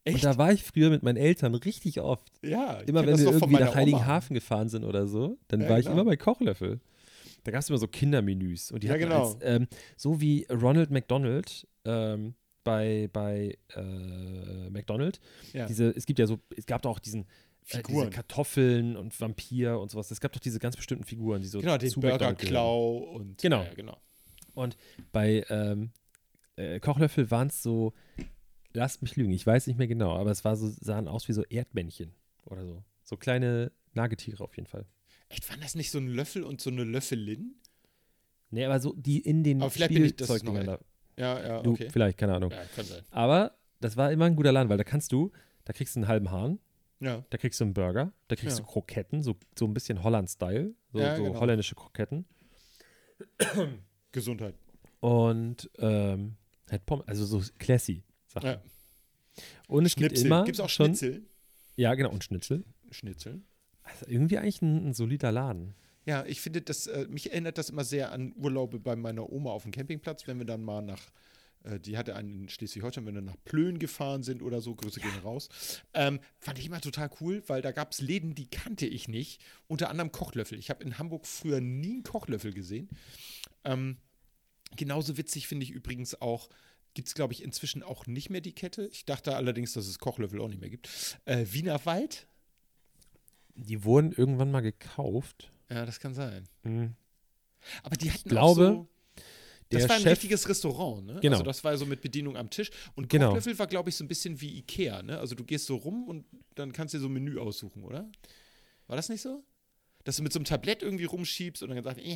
B: Echt?
C: Und da war ich früher mit meinen Eltern richtig oft.
B: ja. ich
C: Immer wenn wir irgendwie nach. Heiligenhafen gefahren sind oder so, dann
B: Ja,
C: war ich
B: genau.
C: immer bei Kochlöffel. Da gab es immer so Kindermenüs. Und die
B: Ja,
C: hatten
B: genau.
C: als, ähm, so wie Ronald McDonald ähm, bei, bei äh, McDonald.
B: Ja.
C: Diese, es gibt ja so, es gab doch auch diesen äh, diese
B: Figuren.
C: Kartoffeln und Vampir und sowas. Es gab doch diese ganz bestimmten Figuren, die so
B: Genau, den
C: zu
B: Burger
C: McDonald's gehören.
B: Klau und.
C: Genau.
B: Ja, genau.
C: Und bei ähm, äh, Kochlöffel waren es so, lasst mich lügen, ich weiß nicht mehr genau, aber es war so, sahen aus wie so Erdmännchen oder so. So kleine Nagetiere auf jeden Fall.
B: Echt, waren das nicht so ein Löffel und so eine Löffelin?
C: Nee, aber so die in den
B: Aber vielleicht bin ich- das noch
C: da.
B: Ja, ja,
C: Du,
B: okay.
C: vielleicht, keine Ahnung.
B: Ja, kann sein.
C: Aber das war immer ein guter Laden, weil da kannst du, da kriegst du einen halben Hahn,
B: Ja.
C: da kriegst du einen Burger, da kriegst
B: Ja.
C: du Kroketten, so, so ein bisschen Holland-Style, so,
B: Ja,
C: so
B: genau.
C: holländische Kroketten.
B: Gesundheit.
C: Und ähm, halt Pommes, also so classy Sachen.
B: Ja.
C: Und es gibt
B: Schnitzel.
C: immer
B: Gibt's auch
C: schon,
B: Schnitzel?
C: Ja, genau, und Schnitzel.
B: Schnitzel.
C: Also irgendwie eigentlich ein, ein solider Laden.
B: Ja, ich finde, das, äh, mich erinnert das immer sehr an Urlaube bei meiner Oma auf dem Campingplatz, wenn wir dann mal nach, äh, die hatte einen in Schleswig-Holstein, wenn wir nach Plön gefahren sind oder so, Grüße gehen raus. Ähm, fand ich immer total cool, weil da gab es Läden, die kannte ich nicht, unter anderem Kochlöffel. Ich habe in Hamburg früher nie einen Kochlöffel gesehen. Ähm, genauso witzig finde ich übrigens auch, gibt es, glaube ich, inzwischen auch nicht mehr die Kette. Ich dachte allerdings, dass es Kochlöffel auch nicht mehr gibt. Äh, Wiener Wald?
C: Die wurden irgendwann mal gekauft.
B: Ja, das kann sein.
C: Mhm.
B: Aber die hatten
C: glaube,
B: auch so, das war ein
C: Chef-
B: richtiges Restaurant, ne?
C: Genau.
B: Also das war so mit Bedienung am Tisch. Und
C: Genau.
B: Kochlöffel war, glaube ich, so ein bisschen wie Ikea, ne? Also du gehst so rum und dann kannst du dir so ein Menü aussuchen, oder? War das nicht so? Dass du mit so einem Tablett irgendwie rumschiebst und dann sagst,
C: Ja,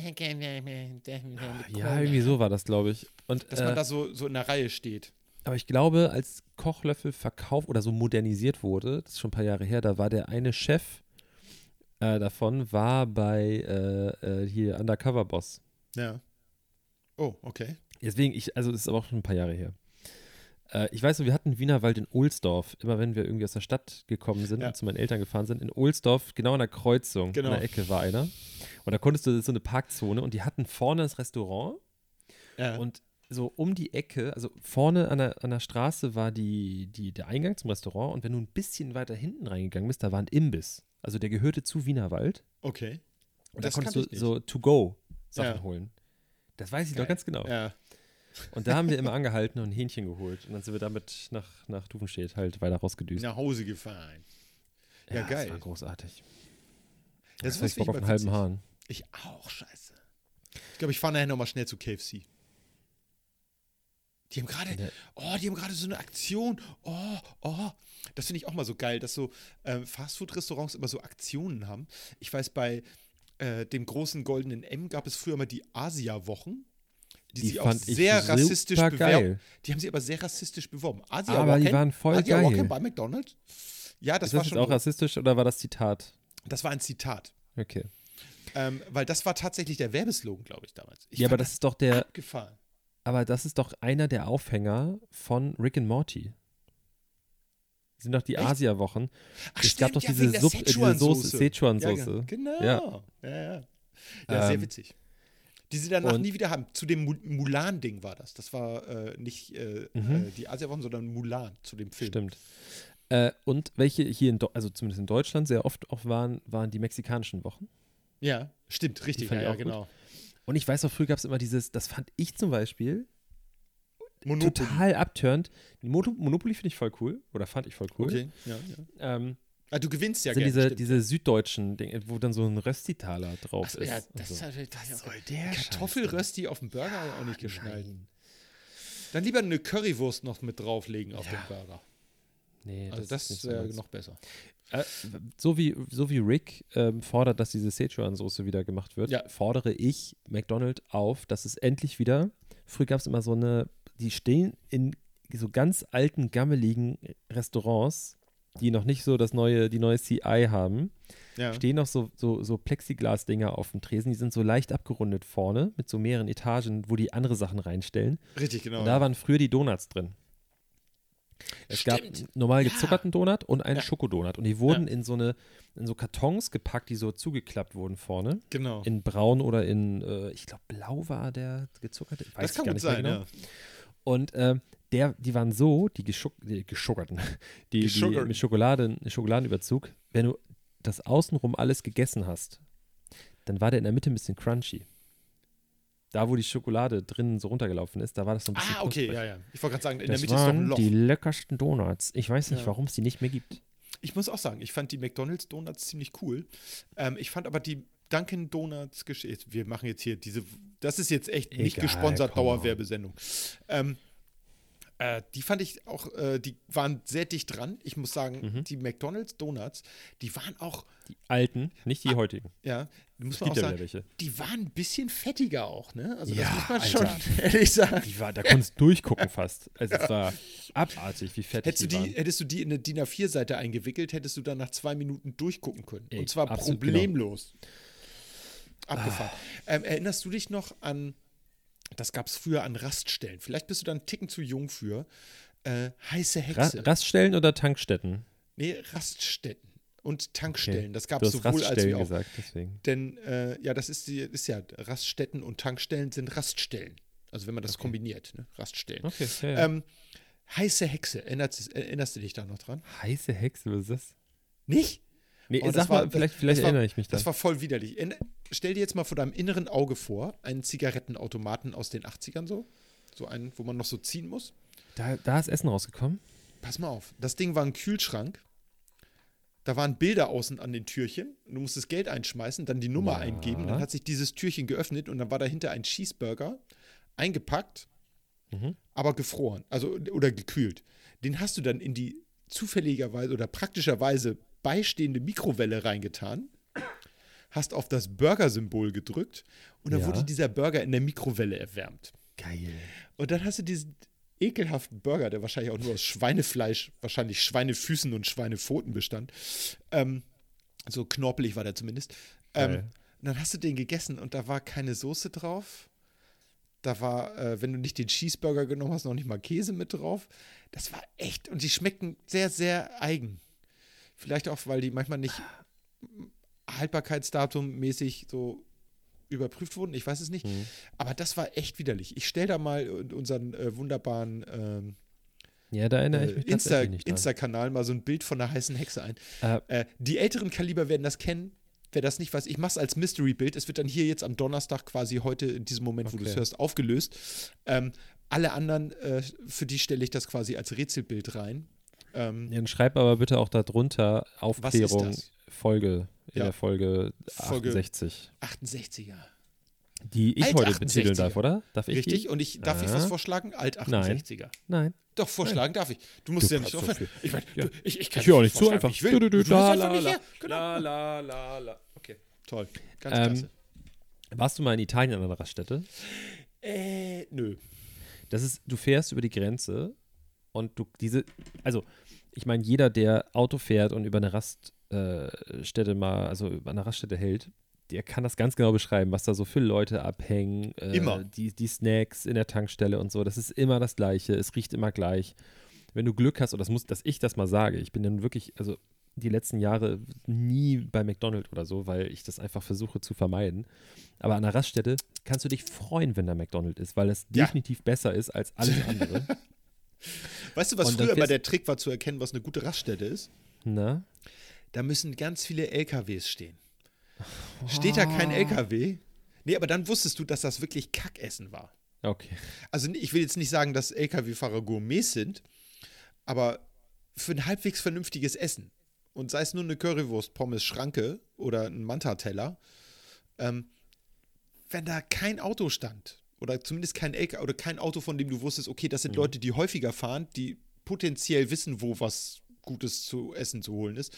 C: irgendwie so war das, glaube ich. Und,
B: Dass
C: äh,
B: man da so, so in der Reihe steht.
C: aber ich glaube, als Kochlöffel verkauft oder so modernisiert wurde, das ist schon ein paar Jahre her, da war der eine Chef äh, davon, war bei äh, äh, hier Undercover Boss.
B: Ja. Oh, okay.
C: Deswegen, ich, also es ist aber auch schon ein paar Jahre her. Äh, ich weiß so, wir hatten Wienerwald in Ohlsdorf, immer wenn wir irgendwie aus der Stadt gekommen sind
B: Ja.
C: und zu meinen Eltern gefahren sind, in Ohlsdorf, genau an der Kreuzung,
B: Genau.
C: an der Ecke war einer. Und da konntest du, das ist so eine Parkzone und die hatten vorne das Restaurant
B: Ja.
C: und so um die Ecke, also vorne an der, an der Straße war die, die, der Eingang zum Restaurant und wenn du ein bisschen weiter hinten reingegangen bist, da war ein Imbiss. Also der gehörte zu Wienerwald
B: okay.
C: und
B: Das
C: da konntest du so To-Go-Sachen
B: Ja.
C: holen. Das weiß ich
B: Geil.
C: doch ganz genau.
B: Ja.
C: Und da haben wir immer angehalten und ein Hähnchen geholt. Und dann sind wir damit nach, nach Dufenstedt halt weiter rausgedüst.
B: Nach Hause gefahren. Ja, geil.
C: Das war großartig.
B: Das
C: Jetzt hab ich Bock auf einen halben. Hahn.
B: Ich auch, scheiße. Ich glaube, ich fahre nachher nochmal schnell zu KFC. Die haben gerade,
C: Ja.
B: oh, die haben gerade so eine Aktion. Oh, oh. Das finde ich auch mal so geil, dass so ähm, Fastfood-Restaurants immer so Aktionen haben. Ich weiß, bei äh, dem großen goldenen M gab es früher mal die Asia-Wochen. Die,
C: Die
B: sie auch
C: fand ich
B: sehr rassistisch bewerben.
C: geil.
B: Die haben sie aber sehr rassistisch beworben. Asia
C: Aber die
B: Wochen?
C: waren voll
B: Asia
C: geil.
B: Wochen bei McDonald's? Ja, das
C: ist
B: war
C: das
B: schon.
C: auch rassistisch oder war das Zitat?
B: das war ein Zitat.
C: Okay.
B: Ähm, weil das war tatsächlich der Werbeslogan, glaube ich, damals. Ich
C: ja, aber
B: fand
C: das ist doch der,
B: abgefahren.
C: aber das ist doch einer der Aufhänger von Rick and Morty. Das sind doch die? Asia-Wochen. Es gab doch
B: ja,
C: diese Sub- diese
B: Szechuan-Soße.
C: Soße, Szechuan-Soße.
B: Ja, genau.
C: Ja.
B: Ja, ja. ja. ja sehr
C: Ähm,
B: witzig. Die sie danach
C: und-
B: nie wieder haben. Zu dem Mu- Mulan-Ding war das. Das war äh, nicht äh,
C: Mhm.
B: äh, die Asia-Wochen, sondern Mulan zu dem Film.
C: Stimmt. Äh, und welche hier in, Do also zumindest in Deutschland sehr oft auch waren, waren die mexikanischen Wochen.
B: Ja, stimmt, richtig. Ja, ja,
C: auch gut.
B: genau.
C: Und ich weiß auch, früher gab es immer dieses, das fand ich zum Beispiel,
B: Monopoly.
C: total abturnt. Mono Monopoly finde ich voll cool. Oder fand ich voll cool.
B: Okay, ja, ja.
C: Ähm,
B: Ah, du gewinnst ja gerne.
C: diese,
B: stimmt.
C: diese süddeutschen Dinge, wo dann so ein Röstitaler drauf
B: Achso,
C: ist.
B: ja, das
C: so.
B: ist natürlich das
C: Was
B: ist
C: soll der
B: Kartoffelrösti auf dem Burger ich auch nicht geschnallt.
C: Nein.
B: Dann lieber eine Currywurst noch mit drauflegen auf
C: Ja,
B: den Burger.
C: Nee,
B: Also das,
C: so
B: wäre
C: meins.
B: noch besser.
C: Äh, so, wie, so wie Rick ähm, fordert, dass diese Szechuan-Soße wieder gemacht wird,
B: Ja.
C: fordere ich McDonald's auf, dass es endlich wieder, früher gab es immer so eine, die stehen in so ganz alten, gammeligen Restaurants, die noch nicht so das neue, die neue CI haben,
B: Ja.
C: stehen noch so, so, so Plexiglas-Dinger auf dem Tresen, die sind so leicht abgerundet vorne, mit so mehreren Etagen, wo die andere Sachen reinstellen.
B: Richtig, genau.
C: Und da waren früher die Donuts drin. Es gab
B: Stimmt.
C: einen normal
B: Ja.
C: gezuckerten Donut und einen
B: Ja.
C: Schokodonut. Und die wurden in so eine, in so Kartons gepackt, die so zugeklappt wurden vorne.
B: genau.
C: In braun oder in, äh, ich glaube, blau war der gezuckerte. Weiß
B: das
C: ich
B: kann
C: gar
B: gut
C: nicht mehr
B: sein,
C: genau.
B: ja.
C: Und ähm, der, die waren so, die, geschuck, die geschockerten, die, die
B: Geschockerten.
C: mit Schokolade, Schokoladenüberzug, wenn du das außenrum alles gegessen hast, dann war der in der Mitte ein bisschen crunchy. Da, wo die Schokolade drinnen so runtergelaufen ist, da war das so ein bisschen
B: Ah, okay, ja, ja. Ich wollte gerade sagen, in
C: Das
B: der Mitte ist doch ein
C: waren
B: Loch.
C: die leckersten Donuts. Ich weiß nicht,
B: Ja.
C: warum es die nicht mehr gibt.
B: Ich muss auch sagen, ich fand die McDonalds Donuts ziemlich cool. Ähm, ich fand aber die Dunkin' Donuts Geschichte. Wir machen jetzt hier diese. Das ist jetzt echt nicht
C: Egal,
B: gesponsert
C: come on.
B: Dauerwerbesendung. Ähm, äh, die fand ich auch, äh, die waren sehr dicht dran. Ich muss sagen,
C: Mhm.
B: die McDonalds Donuts, die waren auch,
C: Die alten, nicht die heutigen.
B: ja, muss man auch
C: ja
B: sagen, die waren ein bisschen fettiger auch, ne? Also
C: Ja,
B: das muss man
C: Alter.
B: schon ehrlich sagen.
C: Die war, da konntest du durchgucken fast. Also es war abartig, wie fettig
B: Hättest du,
C: die
B: die,
C: waren.
B: hättest du die in eine DIN A4-Seite eingewickelt, hättest du dann nach zwei Minuten durchgucken können.
C: Ey,
B: Und zwar
C: absolut genau.
B: Abgefahren. Ähm, erinnerst du dich noch an, das gab es früher an Raststellen, vielleicht bist du da einen Ticken zu jung für, äh, heiße
C: Ra
B: Hexe.
C: Raststellen oder Tankstätten?
B: nee, Raststätten und Tankstellen. Das gab es sowohl als wie auch.
C: gesagt, deswegen.
B: Denn, äh, ja, das ist, die, ist ja, Raststätten und Tankstellen sind Raststellen. Also wenn man das kombiniert, ne? Raststellen.
C: Okay, ja, ja.
B: Ähm, heiße Hexe, erinnerst, erinnerst du dich da noch dran?
C: Heiße Hexe, was ist das?
B: Nicht?
C: Nee,
B: das
C: sag mal,
B: war-
C: vielleicht,
B: das
C: vielleicht
B: war-
C: erinnere ich mich dann.
B: Das war voll widerlich. Stell dir jetzt mal vor deinem inneren Auge vor, einen Zigarettenautomaten aus den 80ern so. So einen, wo man noch so ziehen muss.
C: Da, da ist Essen rausgekommen.
B: Pass mal auf. Das Ding war ein Kühlschrank. Da waren Bilder außen an den Türchen. Du musstest Geld einschmeißen, dann die Nummer
C: Ja.
B: eingeben. Dann hat sich dieses Türchen geöffnet und dann war dahinter ein Cheeseburger eingepackt,
C: Mhm.
B: aber gefroren. Also oder gekühlt. Den hast du dann in die zufälligerweise oder praktischerweise beistehende Mikrowelle reingetan, hast auf das Burger-Symbol gedrückt und dann
C: Ja.
B: wurde dieser Burger in der Mikrowelle erwärmt.
C: Geil.
B: Und dann hast du diesen ekelhaften Burger, der wahrscheinlich auch nur aus Schweinefleisch, wahrscheinlich Schweinefüßen und Schweinepfoten bestand. Ähm, so knorpelig war der zumindest. Ähm, und dann hast du den gegessen und da war keine Soße drauf. Da war, äh, wenn du nicht den Cheeseburger genommen hast, noch nicht mal Käse mit drauf. Das war echt. Und die schmeckten sehr, sehr eigen. Vielleicht auch, weil die manchmal nicht Haltbarkeitsdatum mäßig so überprüft wurden. Ich weiß es nicht.
C: Mhm.
B: Aber das war echt widerlich. Ich stelle da mal unseren äh, wunderbaren ähm,
C: Ja, da erinnere ich
B: äh,
C: mich
B: Insta-. Insta-Kanal mal so ein Bild von einer heißen Hexe ein.
C: Äh,
B: Äh, die älteren Kaliber werden das kennen. Wer das nicht weiß, ich mache es als Mystery-Bild. Es wird dann hier jetzt am Donnerstag quasi heute in diesem Moment, wo du es
C: Okay.
B: hörst, aufgelöst. Ähm, alle anderen, äh, für die stelle ich das quasi als Rätselbild rein. Ähm,
C: Ja, dann schreib aber bitte auch darunter Aufklärung? Folge, in
B: Ja.
C: der Folge
B: Folge
C: 68.
B: 68er.
C: Die ich
B: Alt
C: heute
B: 68er.
C: betiteln darf, oder? Darf ich
B: Richtig?
C: Die?
B: Und ich darf ich
C: Ah.
B: was vorschlagen? Alt 68er.
C: Nein.
B: Doch, vorschlagen darf ich. Du musst
C: Du
B: ja nicht so offen. Ich, mein,
C: Ja.
B: ich, ich kann
C: Ich höre auch nicht zu einfach.
B: Ich will.
C: Du, du, du,
B: Du
C: la, la,
B: nicht
C: la.
B: her. Genau.
C: La, la, la.
B: Okay, toll. Ganz
C: Ähm,
B: klasse.
C: Warst du mal in Italien an einer Raststätte?
B: Äh, nö.
C: Das ist, du fährst über die Grenze und du diese, also ich meine, jeder, der Auto fährt und über eine Raststätte Stätte mal, also über eine Raststätte hält, der kann das ganz genau beschreiben, was da so für Leute abhängen. Äh,
B: Immer.
C: Die, die Snacks in der Tankstelle und so. Das ist immer das Gleiche. Es riecht immer gleich. Wenn du Glück hast, und das muss, dass ich das mal sage, ich bin dann wirklich, also die letzten Jahre nie bei McDonald's oder so, weil ich das einfach versuche zu vermeiden. Aber an einer Raststätte kannst du dich freuen, wenn da McDonald's ist, weil es
B: Ja.
C: definitiv besser ist als alles andere.
B: Weißt du, was früher immer der Trick war, zu erkennen, was eine gute Raststätte ist?
C: Na?
B: Da müssen ganz viele LKWs stehen. Steht da kein LKW? Nee, aber dann wusstest du, dass das wirklich Kackessen war.
C: Okay.
B: Also ich will jetzt nicht sagen, dass LKW-Fahrer Gourmets sind, aber für ein halbwegs vernünftiges Essen und sei es nur eine Currywurst, Pommes, Schranke oder ein Manta-Teller, ähm, wenn da kein Auto stand oder zumindest kein LKW oder kein Auto, von dem du wusstest, okay, das sind
C: Mhm.
B: Leute, die häufiger fahren, die potenziell wissen, wo was Gutes zu essen zu holen ist.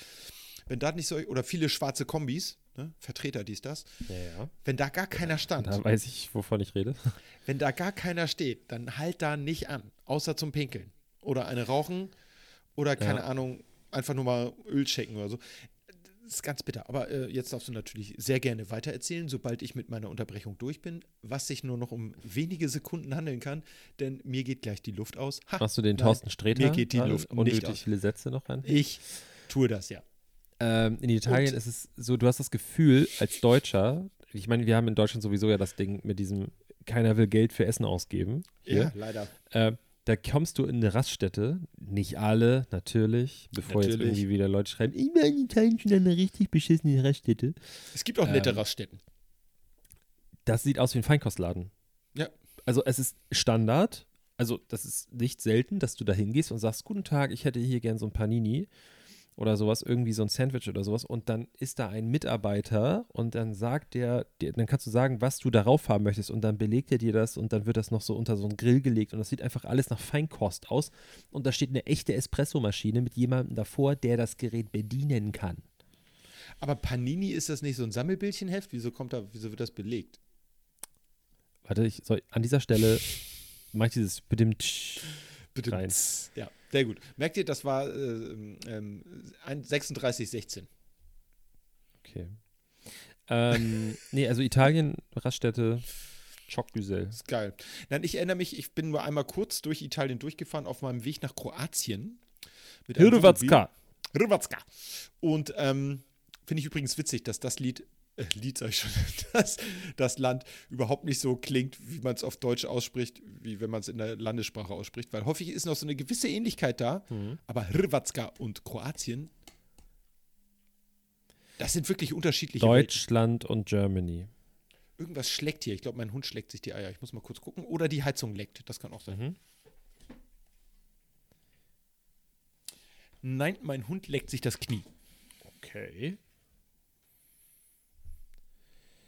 B: Wenn da nicht so, oder viele schwarze Kombis, ne, Vertreter dies, das,
C: Ja, ja.
B: wenn da gar keiner stand,
C: Da weiß ich, wovon ich rede.
B: wenn da gar keiner steht, dann halt da nicht an, außer zum Pinkeln. Oder eine rauchen oder keine
C: Ja.
B: Ahnung, einfach nur mal Öl checken oder so. Das ist ganz bitter. Aber äh, jetzt darfst du natürlich sehr gerne weitererzählen, sobald ich mit meiner Unterbrechung durch bin, was sich nur noch um wenige Sekunden handeln kann, denn mir geht gleich die Luft aus. Ha,
C: Machst du den
B: nein,
C: Thorsten Sträter?
B: Mir geht die? Luft nicht
C: Unnötig
B: aus.
C: viele Sätze noch rein.
B: Ich tue das, ja.
C: Ähm, in Italien
B: Und-
C: ist es so, du hast das Gefühl, als Deutscher, ich meine, wir haben in Deutschland sowieso ja das Ding mit diesem, keiner will Geld für Essen ausgeben. Hier.
B: Ja, leider.
C: Äh, da kommst du in eine Raststätte, nicht alle, natürlich, bevor jetzt
B: Natürlich.
C: irgendwie wieder Leute schreiben, ich war in Italien schon eine richtig beschissene Raststätte.
B: Es gibt auch nette
C: Ähm,
B: Raststätten.
C: Das sieht aus wie ein Feinkostladen.
B: Ja.
C: Also es ist Standard, also das ist nicht selten, dass du da hingehst und sagst, guten Tag, ich hätte hier gern so ein Panini oder sowas, irgendwie so ein Sandwich oder sowas und dann ist da ein Mitarbeiter und dann sagt der, der dann kannst du sagen, was du darauf haben möchtest und dann belegt er dir das und dann wird das noch so unter so einen Grill gelegt und das sieht einfach alles nach Feinkost aus und da steht eine echte Espressomaschine mit jemandem davor, der das Gerät bedienen kann.
B: Aber Panini ist das nicht so ein Sammelbildchenheft? Wieso kommt da, wieso wird das belegt?
C: Warte, ich soll an dieser Stelle mach ich dieses mit dem Tsch
B: Bitte.
C: rein.
B: Ja, sehr gut. Merkt ihr, das war äh, ähm, ein 36,16.
C: Okay. Ähm, nee, also Italien, Raststätte, Schockgüsel.
B: Ist geil. Nein, ich erinnere mich, ich bin nur einmal kurz durch Italien durchgefahren auf meinem Weg nach Kroatien.
C: Hrvatska.
B: Hrvatska. Und ähm, finde ich übrigens witzig, dass das Lied, Lied sag ich schon, dass das Land überhaupt nicht so klingt, wie man es auf Deutsch ausspricht, wie wenn man es in der Landessprache ausspricht, weil häufig ist noch so eine gewisse Ähnlichkeit da,
C: Mhm.
B: aber Hrvatska und Kroatien, das sind wirklich unterschiedliche Welten.
C: Deutschland und Germany.
B: Irgendwas schlägt hier. Ich glaube, mein Hund schlägt sich die Eier. Ich muss mal kurz gucken. Oder die Heizung leckt. Das kann auch sein.
C: Mhm.
B: Nein, mein Hund leckt sich das Knie.
C: Okay.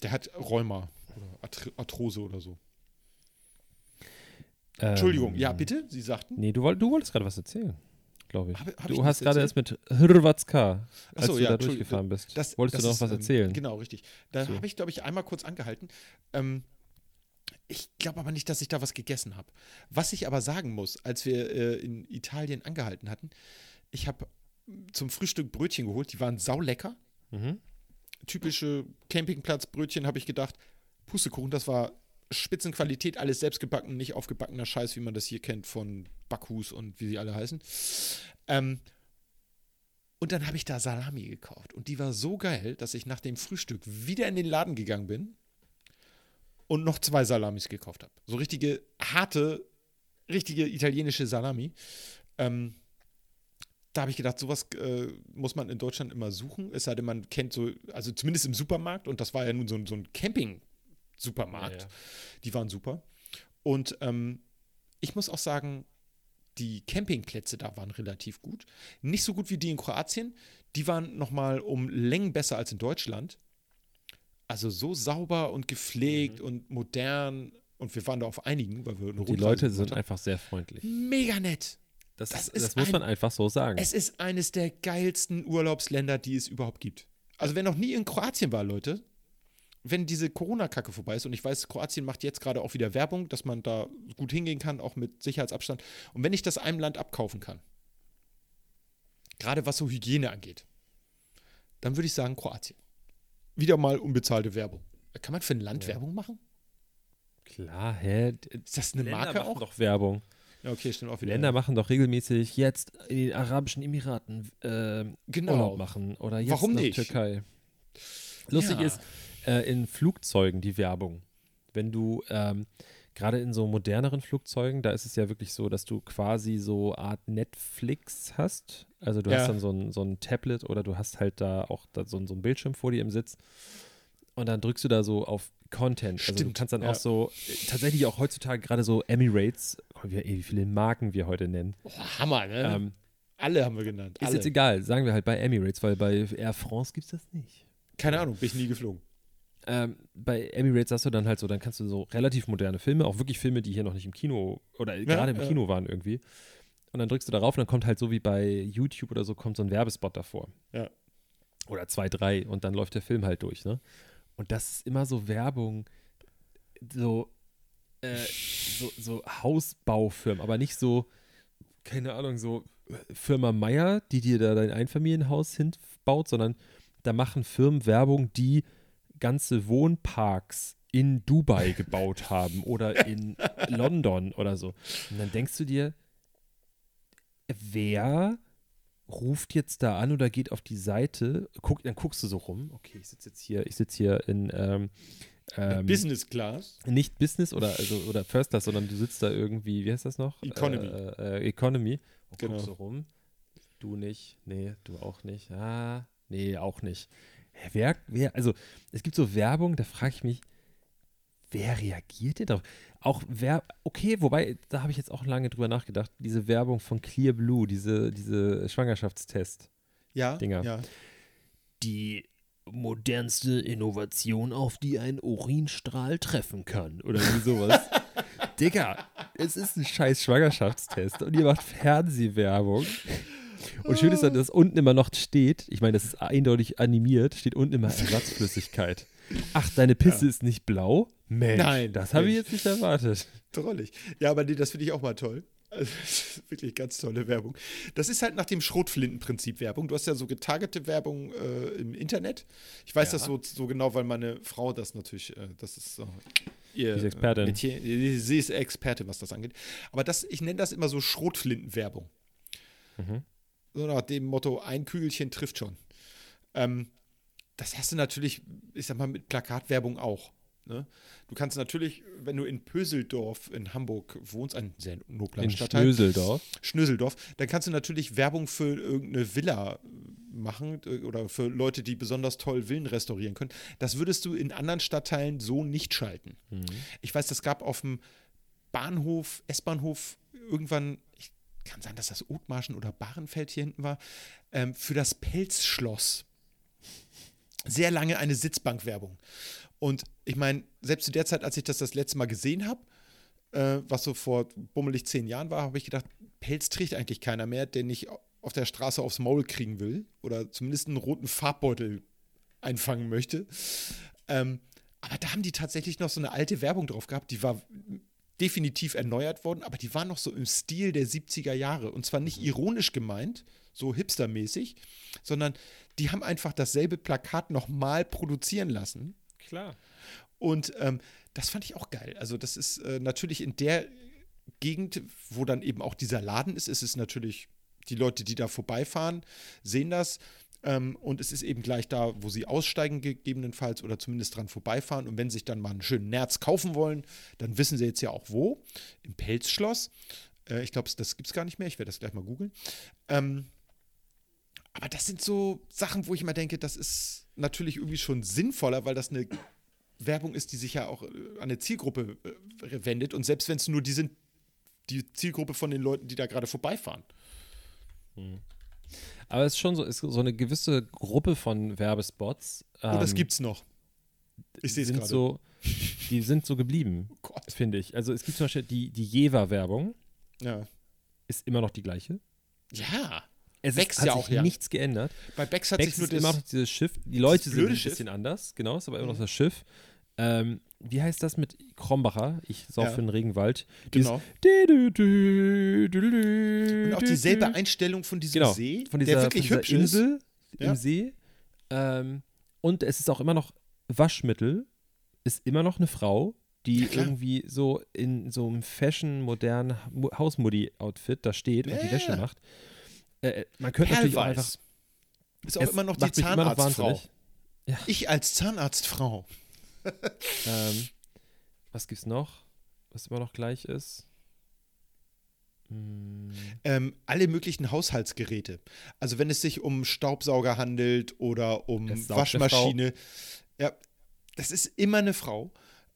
B: Der hat Rheuma oder Arth Arthrose oder so.
C: Ähm,
B: Entschuldigung. Ja, bitte? Sie sagten?
C: Nee, du, du wolltest gerade was erzählen, glaube ich.
B: Hab- hab
C: du
B: ich
C: hast gerade erst mit Hrvatska, als
B: Achso,
C: du
B: ja,
C: da durchgefahren bist.
B: Das,
C: Wolltest
B: das
C: du noch
B: ist,
C: was
B: ähm,
C: erzählen?
B: Genau, richtig. Da
C: So.
B: habe ich, glaube ich, einmal kurz angehalten. Ähm, ich glaube aber nicht, dass ich da was gegessen habe. Was ich aber sagen muss, als wir äh, in Italien angehalten hatten, ich habe zum Frühstück Brötchen geholt, die waren saulecker.
C: Mhm.
B: Typische Campingplatzbrötchen, habe ich gedacht. Pustekuchen, das war Spitzenqualität, alles selbstgebacken, nicht aufgebackener Scheiß, wie man das hier kennt von Backhus und wie sie alle heißen. Ähm, und dann habe ich da Salami gekauft. Und die war so geil, dass ich nach dem Frühstück wieder in den Laden gegangen bin und noch zwei Salamis gekauft habe. So richtige, harte, richtige italienische Salami. Ähm, da habe ich gedacht, sowas äh, muss man in Deutschland immer suchen. Es sei denn, man kennt so, also zumindest im Supermarkt, und das war ja nun so, ein- so ein Camping-Supermarkt.
C: Ja, ja.
B: Die waren super. Und ähm, ich muss auch sagen, die Campingplätze da waren relativ gut. Nicht so gut wie die in Kroatien. Die waren nochmal um Längen besser als in Deutschland. Also so sauber und gepflegt und modern. Und wir waren da auf einigen, weil wir eine
C: Die Leute sind einfach sehr freundlich.
B: mega nett.
C: Das,
B: Das
C: ist, das muss
B: ein-
C: man einfach so sagen.
B: Es ist eines der geilsten Urlaubsländer, die es überhaupt gibt. Also wer noch nie in Kroatien war, Leute, wenn diese Corona-Kacke vorbei ist, und ich weiß, Kroatien macht jetzt gerade auch wieder Werbung, dass man da gut hingehen kann, auch mit Sicherheitsabstand. Und wenn ich das einem Land abkaufen kann, gerade was so Hygiene angeht, dann würde ich sagen Kroatien. Wieder mal unbezahlte Werbung. Kann man für ein Land
C: Ja.
B: Werbung machen?
C: Klar, hä?
B: Ist das eine
C: Länder
B: Marke auch?
C: doch Werbung.
B: Ja, okay, stimmt auch wieder.
C: Länder machen doch regelmäßig jetzt in den Arabischen Emiraten ähm,
B: Genau.
C: Urlaub machen oder jetzt
B: Warum
C: nach
B: nicht?
C: Türkei. Lustig
B: Ja.
C: ist, äh, in Flugzeugen die Werbung. Wenn du ähm, gerade in so moderneren Flugzeugen, da ist es ja wirklich so, dass du quasi so Art Netflix hast. Also du
B: Ja.
C: hast dann so ein, so ein Tablet oder du hast halt da auch da so, ein- so ein Bildschirm vor dir im Sitz. Und dann drückst du da so auf Content. Also du
B: Stimmt,
C: kannst dann
B: ja.
C: auch so, tatsächlich auch heutzutage gerade so Emirates, wie, viele Marken wir heute nennen.
B: Boah, Hammer, ne?
C: Ähm,
B: alle haben wir genannt.
C: ist
B: Alle.
C: jetzt egal, sagen wir halt bei Emirates, weil bei Air France gibt es das nicht.
B: Keine Ahnung, bin ich nie geflogen.
C: Ähm, bei Emirates hast du dann halt so, dann kannst du so relativ moderne Filme, auch wirklich Filme, die hier noch nicht im Kino oder gerade im
B: ja.
C: Kino waren irgendwie. Und dann drückst du darauf und dann kommt halt so wie bei YouTube oder so, kommt so ein Werbespot davor.
B: Ja.
C: Oder zwei, drei und dann läuft der Film halt durch, ne? Und das ist immer so Werbung, so, äh, so, so Hausbaufirmen, aber nicht so, keine Ahnung, so äh, Firma Meier, die dir da dein Einfamilienhaus hinbaut, sondern da machen Firmen Werbung, die ganze Wohnparks in Dubai gebaut haben oder in London oder so. Und dann denkst du dir, wer ruft jetzt da an oder geht auf die Seite, guck, dann guckst du so rum, okay, ich sitze jetzt hier, ich sitze hier in ähm, ähm,
B: Business Class.
C: nicht Business oder also oder First Class, sondern du sitzt da irgendwie, wie heißt das noch?
B: Economy.
C: Äh, äh, Economy. Und
B: Genau.
C: guckst so rum. Du nicht, nee, du auch nicht. Ah, nee, auch nicht. Wer, wer, also es gibt so Werbung, da frage ich mich, wer reagiert denn darauf? Auch wer, okay, wobei, da habe ich jetzt auch lange drüber nachgedacht, diese Werbung von Clear Blue, diese, diese Schwangerschaftstest.
B: Ja,
C: Dinger.
B: ja.
C: die modernste Innovation, auf die ein Urinstrahl treffen kann. Oder wie sowas. Digga, es ist ein scheiß Schwangerschaftstest und ihr macht Fernsehwerbung. Und schön ist dann, dass unten immer noch steht, ich meine, das ist eindeutig animiert, steht unten immer Ersatzflüssigkeit. Ach, deine Pisse ist nicht blau? Mensch,
B: Nein,
C: das habe ich jetzt nicht erwartet.
B: Drollig. Ja, aber nee, das finde ich auch mal toll. Also, wirklich ganz tolle Werbung. Das ist halt nach dem Schrotflintenprinzip Werbung. Du hast ja so getargete Werbung äh, im Internet. Ich weiß
C: Ja.
B: das so, so genau, weil meine Frau das natürlich, äh, das ist so ihr
C: Sie ist Expertin.
B: Metier. Sie ist Expertin, was das angeht. Aber das, ich nenne das immer so Schrotflintenwerbung.
C: Mhm.
B: So nach dem Motto, ein Kügelchen trifft schon. Ähm, das hast du natürlich, ich sag mal, mit Plakatwerbung auch. Ne? Du kannst natürlich, wenn du in Pöseldorf in Hamburg wohnst, ein sehr nobler
C: In
B: Stadtteil,
C: Schnöseldorf.
B: Schnöseldorf, dann kannst du natürlich Werbung für irgendeine Villa machen äh, oder für Leute, die besonders toll Villen restaurieren können. Das würdest du in anderen Stadtteilen so nicht schalten.
C: Mhm.
B: Ich weiß, das gab auf dem Bahnhof, S-Bahnhof irgendwann, ich kann sein, dass das Othmarschen oder Bahrenfeld hier hinten war, ähm, für das Pelzschloss. Sehr lange eine Sitzbankwerbung. Und ich meine, selbst zu der Zeit, als ich das das letzte Mal gesehen habe, äh, was so vor bummelig zehn Jahren war, habe ich gedacht, Pelz trägt eigentlich keiner mehr, der nicht auf der Straße aufs Maul kriegen will oder zumindest einen roten Farbbeutel einfangen möchte. Ähm, aber da haben die tatsächlich noch so eine alte Werbung drauf gehabt, die war definitiv erneuert worden, aber die war noch so im Stil der 70er Jahre. Und zwar nicht ironisch gemeint, so hipstermäßig, sondern die haben einfach dasselbe Plakat nochmal produzieren lassen.
C: Klar.
B: Und ähm, das fand ich auch geil. Also, das ist äh, natürlich in der Gegend, wo dann eben auch dieser Laden ist, ist es natürlich, die Leute, die da vorbeifahren, sehen das. Ähm, und es ist eben gleich da, wo sie aussteigen, gegebenenfalls, oder zumindest dran vorbeifahren. Und wenn sie sich dann mal einen schönen Nerz kaufen wollen, dann wissen sie jetzt ja auch wo. Im Pelzschloss. Äh, ich glaube, das gibt es gar nicht mehr. Ich werde das gleich mal googeln. Ähm, aber das sind so Sachen, wo ich immer denke, das ist natürlich irgendwie schon sinnvoller, weil das eine Werbung ist, die sich ja auch äh, an eine Zielgruppe äh, wendet. Und selbst wenn es nur die sind, die Zielgruppe von den Leuten, die da gerade vorbeifahren.
C: Aber es ist schon so, ist so eine gewisse Gruppe von Werbespots.
B: Oh, das
C: ähm,
B: gibt's noch. Ich sehe es gerade.
C: so, die sind so geblieben,
B: Oh
C: finde ich. Also es gibt zum Beispiel die, die Jever-Werbung,
B: Ja.
C: ist immer noch die gleiche.
B: ja.
C: Es ist, hat
B: ja
C: sich
B: auch, ja.
C: nichts geändert.
B: Bei Becks hat
C: Becks
B: sich nur
C: ist immer noch
B: das.
C: dieses Schiff. Die Leute sind ein
B: Schiff.
C: bisschen anders, genau, ist aber immer noch
B: Mhm.
C: das Schiff. Ähm, wie heißt das mit Krombacher? Ich sauf
B: Ja.
C: für den Regenwald.
B: Genau.
C: Und
B: auch dieselbe Einstellung von diesem
C: genau,
B: See,
C: von dieser,
B: der wirklich
C: von
B: hübsch
C: dieser
B: ist.
C: Insel
B: Ja.
C: im See. Ähm, und es ist auch immer noch Waschmittel, ist immer noch eine Frau, die
B: Ja,
C: irgendwie so in so einem fashion, modernen Hausmodi-Outfit da steht und die. Wäsche macht. Äh, man könnte natürlich auch einfach.
B: Ist auch immer noch die Zahnarztfrau.
C: wahnsinnig.
B: Ich als Zahnarztfrau.
C: Ähm, was gibt's noch? Was immer noch gleich ist? Hm,
B: Ähm, alle möglichen Haushaltsgeräte. Also wenn es sich um Staubsauger handelt oder um Waschmaschine. Ja, das ist immer eine Frau.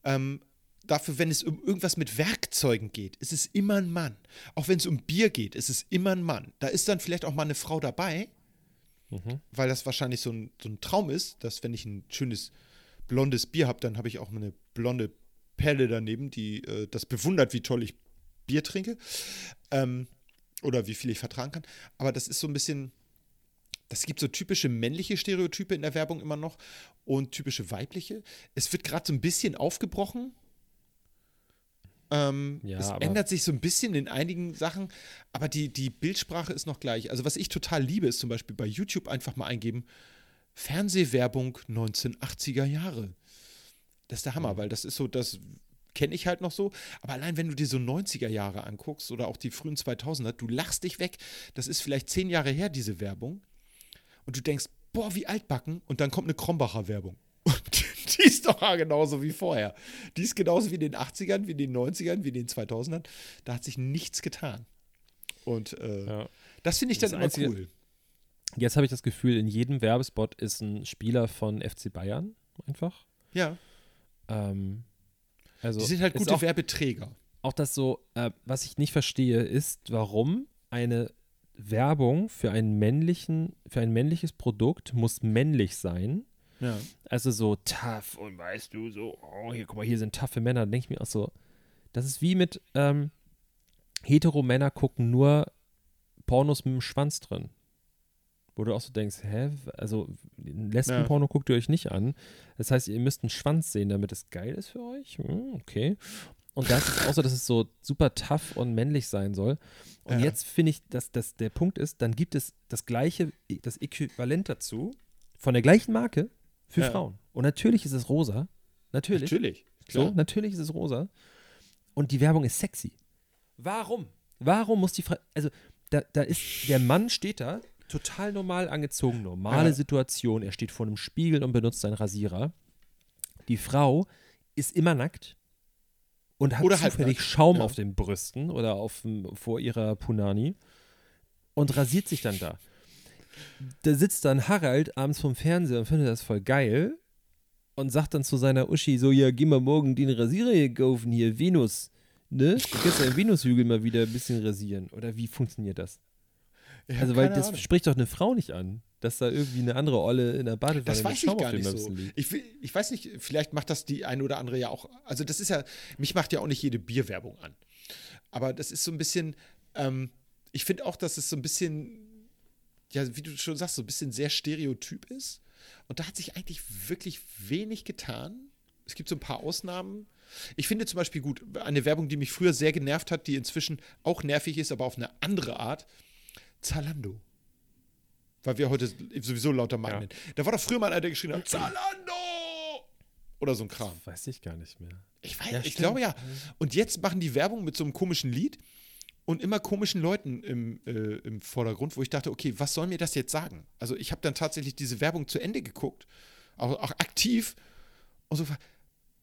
B: Ähm, dafür, wenn es um irgendwas mit Werkzeugen geht, ist es immer ein Mann. Auch wenn es um Bier geht, ist es immer ein Mann. Da ist dann vielleicht auch mal eine Frau dabei,
C: Mhm.
B: weil das wahrscheinlich so ein, so ein Traum ist, dass wenn ich ein schönes blondes Bier habe, dann habe ich auch eine blonde Perle daneben, die äh, das bewundert, wie toll ich Bier trinke ähm, oder wie viel ich vertragen kann. Aber das ist so ein bisschen, das gibt so typische männliche Stereotype in der Werbung immer noch und typische weibliche. Es wird gerade so ein bisschen aufgebrochen. Ähm,
C: Ja,
B: es ändert sich so ein bisschen in einigen Sachen, aber die, die Bildsprache ist noch gleich. Also was ich total liebe, ist zum Beispiel bei YouTube einfach mal eingeben, Fernsehwerbung 1980er Jahre. Das ist der Hammer, weil das ist so, das kenne ich halt noch so. Aber allein wenn du dir so 90er Jahre anguckst oder auch die frühen 2000er, du lachst dich weg. Das ist vielleicht zehn Jahre her, diese Werbung. Und du denkst, boah, wie altbacken. Und dann kommt eine Krombacher Werbung. Und die ist doch genauso wie vorher. Die ist genauso wie in den 80ern, wie in den 90ern, wie in den 2000ern. Da hat sich nichts getan. Und äh,
C: Ja.
B: das finde ich
C: Das
B: dann immer
C: Einzige-
B: cool.
C: Jetzt habe ich das Gefühl, in jedem Werbespot ist ein Spieler von FC Bayern einfach.
B: Ja,
C: Ähm, also
B: die sind halt gute
C: auch,
B: Werbeträger.
C: auch das so, äh, was ich nicht verstehe, ist, warum eine Werbung für einen männlichen, für ein männliches Produkt muss männlich sein.
B: Ja.
C: Also so tough und weißt du, so, oh, hier, guck mal, hier sind taffe Männer. Da denke ich mir auch so, das ist wie mit ähm, hetero-Männer gucken nur Pornos mit dem Schwanz drin. Wo du auch so denkst, hä? Also, Lesbenporno guckt ihr euch nicht an. Das heißt, ihr müsst einen Schwanz sehen, damit es geil ist für euch. Hm, okay. Und das ist auch so, dass es so super tough und männlich sein soll. Und
B: Ja.
C: jetzt finde ich, dass das der Punkt ist, dann gibt es das gleiche, das Äquivalent dazu von der gleichen Marke für
B: Ja.
C: Frauen. Und natürlich ist es rosa. Natürlich.
B: Natürlich.
C: So,
B: Klar.
C: natürlich ist es rosa. Und die Werbung ist sexy. Warum? Warum muss die Frau. Also, da, da ist. Der Mann steht da, total normal angezogen, normale
B: Ja.
C: Situation. Er steht vor einem Spiegel und benutzt seinen Rasierer. Die Frau ist immer nackt und hat
B: Oder
C: zufällig Schaum
B: ja.
C: auf den Brüsten oder auf, vor ihrer Punani und rasiert sich dann da. Da sitzt dann Harald abends vom Fernseher und findet das voll geil und sagt dann zu seiner Uschi so, ja, geh mal morgen den Rasierer hier kaufen, hier, Venus, ne? Du kannst deinen Venushügel mal wieder ein bisschen rasieren. Oder wie funktioniert das?
B: Hab
C: also, weil das
B: Ahnung.
C: spricht doch eine Frau nicht an, dass da irgendwie eine andere Olle in der Badewanne
B: Das weiß ich gar nicht so. Ich, ich weiß nicht, vielleicht macht das die eine oder andere ja auch. Also, das ist ja, mich macht ja auch nicht jede Bierwerbung an. Aber das ist so ein bisschen, ähm, ich finde auch, dass es so ein bisschen, ja, wie du schon sagst, so ein bisschen sehr stereotyp ist. Und da hat sich eigentlich wirklich wenig getan. Es gibt so ein paar Ausnahmen. Ich finde zum Beispiel gut, eine Werbung, die mich früher sehr genervt hat, die inzwischen auch nervig ist, aber auf eine andere Art. Zalando. Weil wir heute sowieso lauter Mann
C: Ja.
B: nennen. Da war doch früher mal einer, der geschrien hat, Zalando! Oder so ein Kram.
C: Weiß ich gar nicht mehr.
B: Ich weiß,
C: Ja,
B: ich
C: stimmt.
B: glaube ja. Und jetzt machen die Werbung mit so einem komischen Lied und immer komischen Leuten im, äh, im Vordergrund, wo ich dachte, okay, was soll mir das jetzt sagen? Also ich habe dann tatsächlich diese Werbung zu Ende geguckt, auch, auch aktiv und so,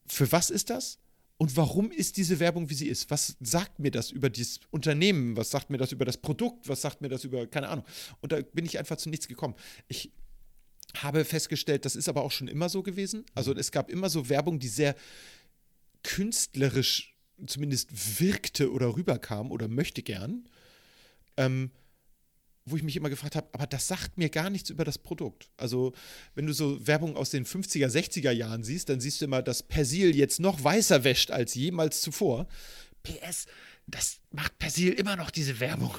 B: für was ist das? Und warum ist diese Werbung, wie sie ist? Was sagt mir das über dieses Unternehmen? Was sagt mir das über das Produkt? Was sagt mir das über, keine Ahnung. Und da bin ich einfach zu nichts gekommen. Ich habe festgestellt, das ist aber auch schon immer so gewesen. Also es gab immer so Werbung, die sehr künstlerisch zumindest wirkte oder rüberkam oder möchte gern, ähm, wo ich mich immer gefragt habe, aber das sagt mir gar nichts über das Produkt. Also wenn du so Werbung aus den 50er, 60er Jahren siehst, dann siehst du immer, dass Persil jetzt noch weißer wäscht als jemals zuvor. PS, das macht Persil immer noch diese Werbung.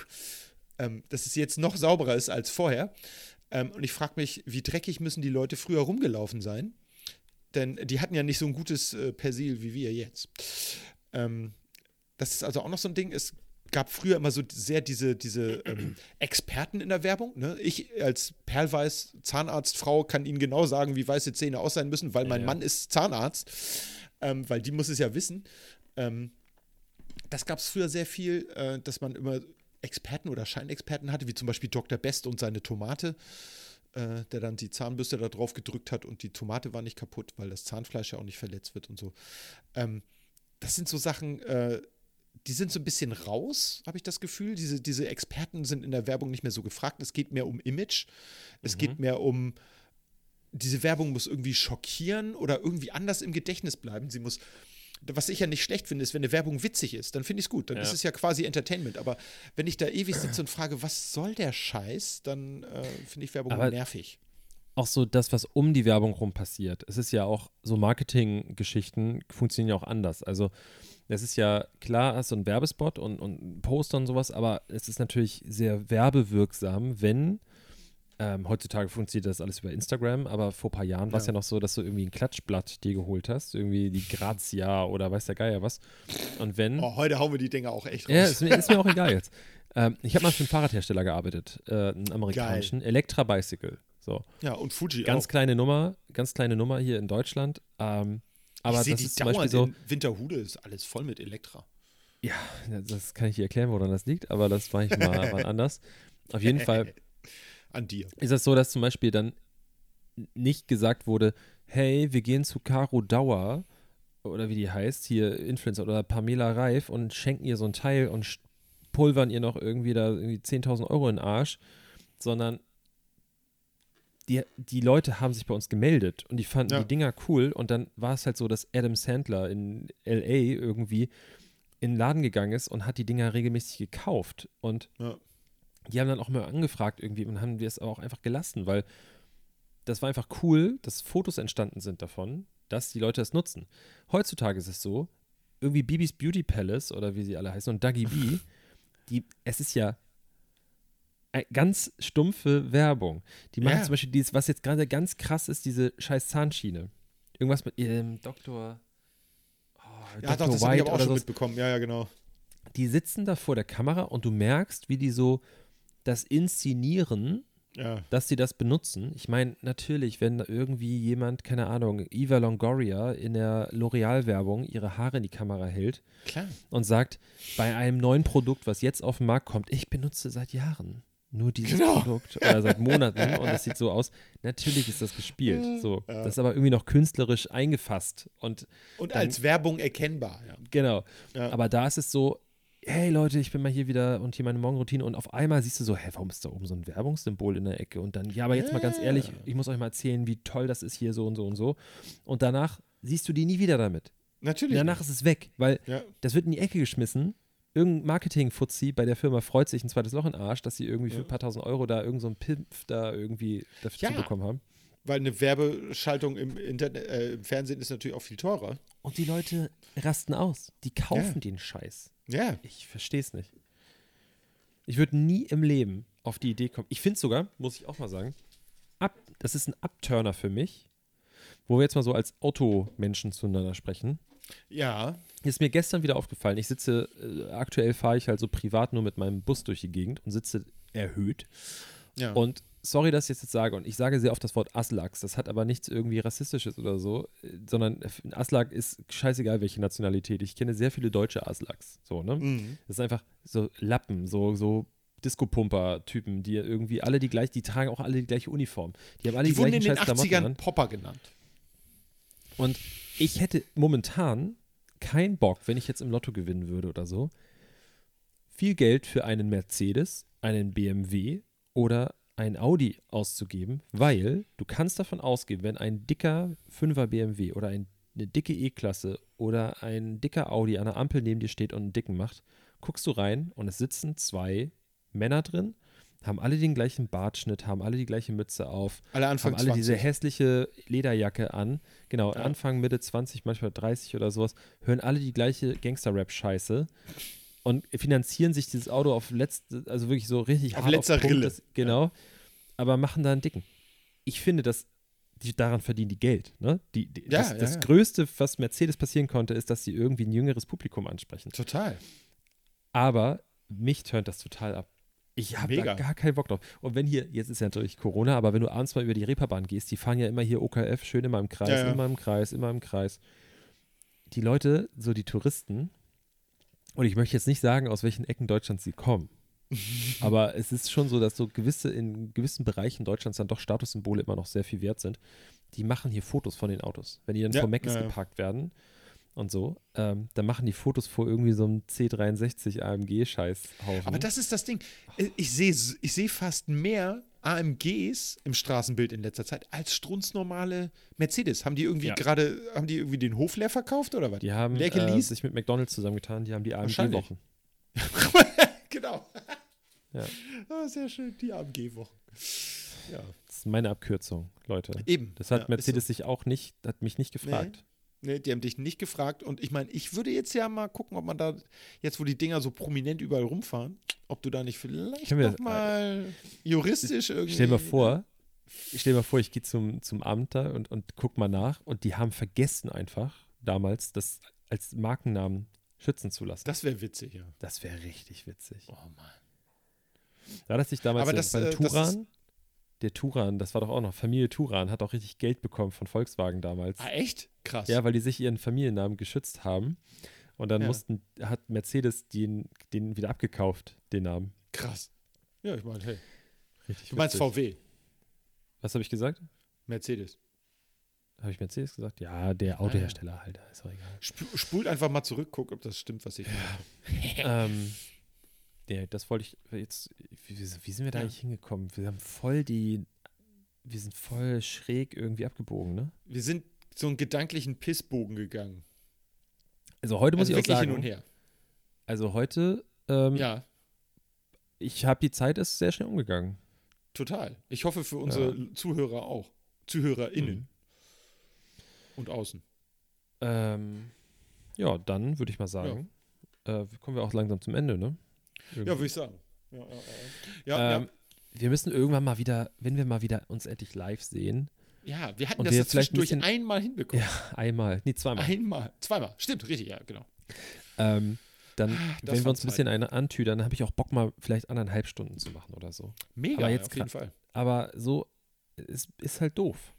B: Ähm, dass es jetzt noch sauberer ist als vorher. Ähm, und ich frage mich, wie dreckig müssen die Leute früher rumgelaufen sein? Denn die hatten ja nicht so ein gutes äh, Persil wie wir jetzt. Ähm, das ist also auch noch so ein Ding. Es gab früher immer so sehr diese, diese ähm, Experten in der Werbung. Ne? Ich als Perlweiß Zahnarztfrau kann Ihnen genau sagen, wie weiße Zähne aus sein müssen, weil mein
C: Ja.
B: Mann ist Zahnarzt. Ähm, weil die muss es ja wissen. Ähm, das gab es früher sehr viel, äh, dass man immer Experten oder Scheinexperten hatte, wie zum Beispiel Dr. Best und seine Tomate, äh, der dann die Zahnbürste da drauf gedrückt hat und die Tomate war nicht kaputt, weil das Zahnfleisch ja auch nicht verletzt wird und so. Ähm, das sind so Sachen, äh, die sind so ein bisschen raus, habe ich das Gefühl. Diese, diese Experten sind in der Werbung nicht mehr so gefragt. Es geht mehr um Image. Es geht mehr um diese Werbung muss irgendwie schockieren oder irgendwie anders im Gedächtnis bleiben. Sie muss, was ich ja nicht schlecht finde, ist, wenn eine Werbung witzig ist, dann finde ich es gut. Dann
C: Ja.
B: ist es ja quasi Entertainment. Aber wenn ich da ewig sitze und frage, was soll der Scheiß, dann äh, finde ich Werbung
C: Aber-
B: nervig.
C: Auch so das, was um die Werbung rum passiert. Es ist ja auch so Marketing-Geschichten funktionieren ja auch anders. Also es ist ja klar, hast du einen Werbespot und, und einen Poster und sowas, aber es ist natürlich sehr werbewirksam, wenn ähm, heutzutage funktioniert das alles über Instagram, aber vor ein paar Jahren war es
B: Ja.
C: ja noch so, dass du irgendwie ein Klatschblatt dir geholt hast, irgendwie die Grazia oder weiß der Geier was. Und wenn
B: Oh, heute hauen wir die Dinger auch echt raus.
C: ja, ist mir, ist mir auch egal jetzt. Ähm, ich habe mal für einen Fahrradhersteller gearbeitet, äh, einen amerikanischen, Electra Bicycle. So,
B: Ja, und Fuji
C: ganz
B: auch.
C: kleine Nummer, ganz kleine Nummer hier in Deutschland. Ähm, aber
B: ich
C: das
B: die
C: ist zum Beispiel so,
B: in Winterhude, ist alles voll mit Elektra.
C: ja, das kann ich dir erklären, woran das liegt, aber das mache ich mal wann anders. Auf jeden Fall
B: An dir.
C: ist das so, dass zum Beispiel dann nicht gesagt wurde, hey, wir gehen zu Caro Dauer oder wie die heißt, hier Influencer oder Pamela Reif und schenken ihr so ein Teil und pulvern ihr noch irgendwie da irgendwie 10.000 Euro in den Arsch, sondern die, die Leute haben sich bei uns gemeldet und die fanden
B: Ja.
C: die Dinger cool und dann war es halt so, dass Adam Sandler in L.A. irgendwie in den Laden gegangen ist und hat die Dinger regelmäßig gekauft und
B: Ja.
C: die haben dann auch mal angefragt irgendwie und haben wir es aber auch einfach gelassen, weil das war einfach cool, dass Fotos entstanden sind davon, dass die Leute es nutzen. Heutzutage ist es so, irgendwie Bibis Beauty Palace oder wie sie alle heißen und Dagi B, die, es ist ja ganz stumpfe Werbung. Die machen
B: Ja.
C: zum Beispiel dieses, was jetzt gerade ganz krass ist, diese scheiß Zahnschiene. Irgendwas mit ihrem Doktor, oh,
B: Ja,
C: Dr.
B: doch, das habe ich
C: White
B: aber auch schon mitbekommen. Ja, ja, genau.
C: die sitzen da vor der Kamera und du merkst, wie die so das inszenieren,
B: Ja.
C: dass sie das benutzen. Ich meine, natürlich, wenn da irgendwie jemand, keine Ahnung, Eva Longoria in der L'Oreal-Werbung ihre Haare in die Kamera hält
B: Klar.
C: und sagt, bei einem neuen Produkt, was jetzt auf den Markt kommt, ich benutze seit Jahren nur dieses
B: Genau.
C: Produkt oder seit Monaten und das sieht so aus. Natürlich ist das gespielt. So.
B: Ja.
C: Das ist aber irgendwie noch künstlerisch eingefasst und
B: Und
C: Dann-
B: als Werbung erkennbar. Ja.
C: Genau.
B: Ja.
C: Aber da ist es so, hey Leute, ich bin mal hier wieder und hier meine Morgenroutine und auf einmal siehst du so, hä, warum ist da oben so ein Werbungssymbol in der Ecke? Und dann, ja, aber jetzt mal ganz ehrlich, ich muss euch mal erzählen, wie toll das ist hier so und so und so. Und danach siehst du die nie wieder damit.
B: Natürlich.
C: Danach ist es weg, weil das wird in die Ecke geschmissen. Irgendein Marketing-Fuzzi bei der Firma freut sich ein zweites Loch in den Arsch, dass sie irgendwie für ein paar tausend Euro da irgendein so einen Pimpf da irgendwie dafür
B: Ja.
C: zu bekommen haben.
B: Weil eine Werbeschaltung im, Internet, äh, im Fernsehen ist natürlich auch viel teurer.
C: Und die Leute rasten aus. Die kaufen
B: Ja.
C: den Scheiß.
B: Ja.
C: Ich verstehe es nicht. Ich würde nie im Leben auf die Idee kommen. Ich finde sogar, muss ich auch mal sagen, ab, das ist ein Upturner für mich, wo wir jetzt mal so als Automenschen zueinander sprechen.
B: Ja.
C: Ist mir gestern wieder aufgefallen. Ich sitze, äh, aktuell fahre ich halt so privat nur mit meinem Bus durch die Gegend und sitze erhöht.
B: Ja.
C: Und sorry, dass ich das jetzt sage, und ich sage sehr oft das Wort Aslaks. Das hat aber nichts irgendwie Rassistisches oder so, äh, sondern ein Aslak ist scheißegal, welche Nationalität. Ich kenne sehr viele deutsche Aslaks. So, ne?
B: Mhm.
C: Das ist einfach so Lappen, so, so Disco-Pumper-Typen, die irgendwie alle die gleiche, die tragen auch alle die gleiche Uniform. Die haben alle die,
B: Die wurden in den
C: scheiß Klamotten
B: 80ern
C: an.
B: Popper genannt.
C: Und ich hätte momentan keinen Bock, wenn ich jetzt im Lotto gewinnen würde oder so, viel Geld für einen Mercedes, einen BMW oder ein Audi auszugeben, weil du kannst davon ausgehen, wenn ein dicker 5er BMW oder ein, eine dicke E-Klasse oder ein dicker Audi an der Ampel neben dir steht und einen dicken macht, guckst du rein und es sitzen zwei Männer drin, haben alle den gleichen Bartschnitt, haben alle die gleiche Mütze auf,
B: Alle Anfang
C: haben alle
B: 20.
C: diese hässliche Lederjacke an. Genau,
B: Ja.
C: Anfang, Mitte 20, manchmal 30 oder sowas, hören alle die gleiche Gangster-Rap-Scheiße und finanzieren sich dieses Auto auf letzte, also wirklich so richtig
B: Auf
C: hart
B: letzter
C: Punkt,
B: Rille.
C: Das, genau, aber machen da einen dicken. Ich finde, dass die, daran verdienen die Geld. Ne? Die, die,
B: Ja,
C: das
B: ja,
C: das
B: ja.
C: Größte, was Mercedes passieren konnte, ist, dass sie irgendwie ein jüngeres Publikum ansprechen.
B: Total.
C: Aber mich turnt das total ab. Ich habe da gar keinen Bock drauf. Und wenn hier, jetzt ist ja natürlich Corona, aber wenn du abends mal über die Reeperbahn gehst, die fahren ja immer hier OKF, schön immer im Kreis,
B: Ja, ja.
C: immer im Kreis, immer im Kreis. Die Leute, so die Touristen, und ich möchte jetzt nicht sagen, aus welchen Ecken Deutschlands sie kommen, aber es ist schon so, dass so gewisse, in gewissen Bereichen Deutschlands dann doch Statussymbole immer noch sehr viel wert sind. Die machen hier Fotos von den Autos. Wenn die dann
B: Ja,
C: vor
B: ja, ja.
C: geparkt werden und so, ähm, dann machen die Fotos vor irgendwie so einem C63 AMG-Scheißhaufen.
B: Aber das ist das Ding. Ich sehe ich seh fast mehr AMGs im Straßenbild in letzter Zeit als strunznormale Mercedes. Haben die irgendwie
C: Ja.
B: gerade, haben die irgendwie den Hof leer verkauft oder was?
C: Die haben äh, sich mit McDonalds zusammengetan, die haben die. AMG-Wochen.
B: genau.
C: Ja.
B: Ah, sehr schön, die AMG-Wochen. Ja.
C: Das ist meine Abkürzung, Leute.
B: Eben.
C: Das hat
B: ja,
C: Mercedes
B: so.
C: sich auch nicht, hat mich nicht gefragt.
B: Nee, die haben dich nicht gefragt. Und ich meine, ich würde jetzt ja mal gucken, ob man da, jetzt wo die Dinger so prominent überall rumfahren, ob du da nicht vielleicht noch mal juristisch irgendwie.
C: Stell dir mal vor, ich stell dir mal vor, ich gehe zum, zum Amt da und, und guck mal nach und die haben vergessen einfach damals, das als Markennamen schützen zu lassen.
B: Das wäre witzig, ja.
C: Das wäre richtig witzig.
B: Oh Mann.
C: Da hat sich damals
B: Aber das,
C: beim
B: äh, das
C: Turan, der Turan, das war doch auch noch, Familie Turan hat auch richtig Geld bekommen von Volkswagen damals.
B: Ah, echt? Krass.
C: Ja, weil die sich ihren Familiennamen geschützt haben. Und dann
B: Ja.
C: mussten, hat Mercedes den, den wieder abgekauft, den Namen.
B: Krass. Ja, ich meine, hey.
C: Richtig
B: Du meinst
C: witzig.
B: VW,
C: Was habe ich gesagt?
B: Mercedes.
C: Habe ich Mercedes gesagt? Ja, der Autohersteller halt, ist auch egal.
B: Sp spult einfach mal zurück, guck, ob das stimmt, was ich meine.
C: ähm, nee, das wollte ich jetzt, wie, wie sind wir da
B: Ja.
C: eigentlich hingekommen? Wir haben voll die, wir sind voll schräg irgendwie abgebogen, ne?
B: Wir sind so einen gedanklichen Pissbogen gegangen.
C: Also heute muss
B: Also
C: ich auch sagen,
B: hin und her.
C: also heute, ähm,
B: Ja,
C: ich habe die Zeit ist sehr schnell umgegangen.
B: total. Ich hoffe für unsere Zuhörer auch. ZuhörerInnen.
C: Mhm.
B: Und außen.
C: Ähm, ja, dann würde ich mal sagen, äh, kommen wir auch langsam zum Ende, ne?
B: Ja, würde ich sagen. Ja, ja, ja. ja,
C: ähm, Wir müssen irgendwann mal wieder, wenn wir mal wieder uns endlich live sehen,
B: ja. ja wir hatten
C: und
B: das
C: wir
B: jetzt
C: vielleicht ein
B: zwischendurch
C: bisschen-
B: einmal hinbekommen.
C: ja, einmal, nee, zweimal,
B: Einmal. Zweimal. Stimmt, richtig, ja, genau.
C: ähm, dann,
B: Ah,
C: wenn wir uns ein bisschen eine antüdern, dann habe ich auch Bock mal vielleicht anderthalb Stunden zu machen oder so.
B: Mega,
C: Aber jetzt
B: auf jeden Fall.
C: Aber so ist, ist halt doof.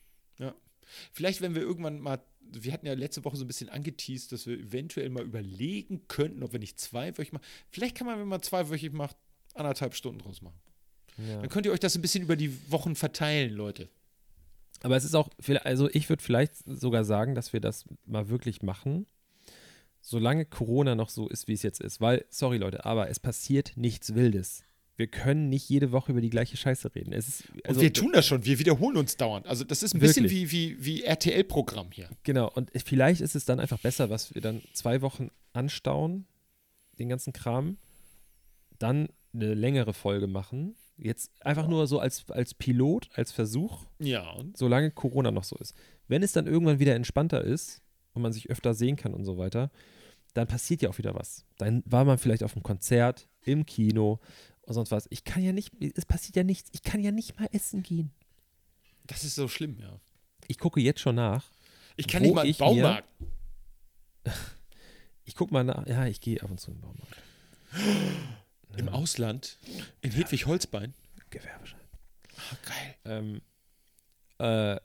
B: Vielleicht, wenn wir irgendwann mal, wir hatten ja letzte Woche so ein bisschen angeteased, dass wir eventuell mal überlegen könnten, ob wir nicht zweiwöchig machen. Vielleicht kann man, wenn man zweiwöchig macht, anderthalb Stunden draus machen.
C: Ja.
B: Dann könnt ihr euch das ein bisschen über die Wochen verteilen, Leute.
C: Aber es ist auch, also ich würde vielleicht sogar sagen, dass wir das mal wirklich machen, solange Corona noch so ist, wie es jetzt ist. Weil, sorry Leute, aber es passiert nichts Wildes. Wir können nicht jede Woche über die gleiche Scheiße reden. Ist,
B: Und
C: also,
B: wir tun das schon, wir wiederholen uns dauernd. Also das ist ein bisschen
C: Wirklich.
B: wie, wie, wie RTL-Programm hier.
C: Genau, und vielleicht ist es dann einfach besser, was wir dann zwei Wochen anstauen, den ganzen Kram, dann eine längere Folge machen. Jetzt einfach nur so als, als Pilot, als Versuch,
B: Ja, und
C: solange Corona noch so ist. Wenn es dann irgendwann wieder entspannter ist und man sich öfter sehen kann und so weiter, dann passiert ja auch wieder was. Dann war man vielleicht auf einem Konzert, im Kino und sonst was. Ich kann ja nicht, es passiert ja nichts. Ich kann ja nicht mal essen gehen.
B: das ist so schlimm, ja.
C: Ich gucke jetzt schon nach.
B: Ich kann nicht mal im
C: ich mir-
B: Baumarkt.
C: Ich gucke mal nach. Ja, ich gehe ab und zu im Baumarkt.
B: Im Ausland. In Hedwig-Holzbein.
C: Gewerbeschein.
B: Ah, geil.
C: Ähm, äh,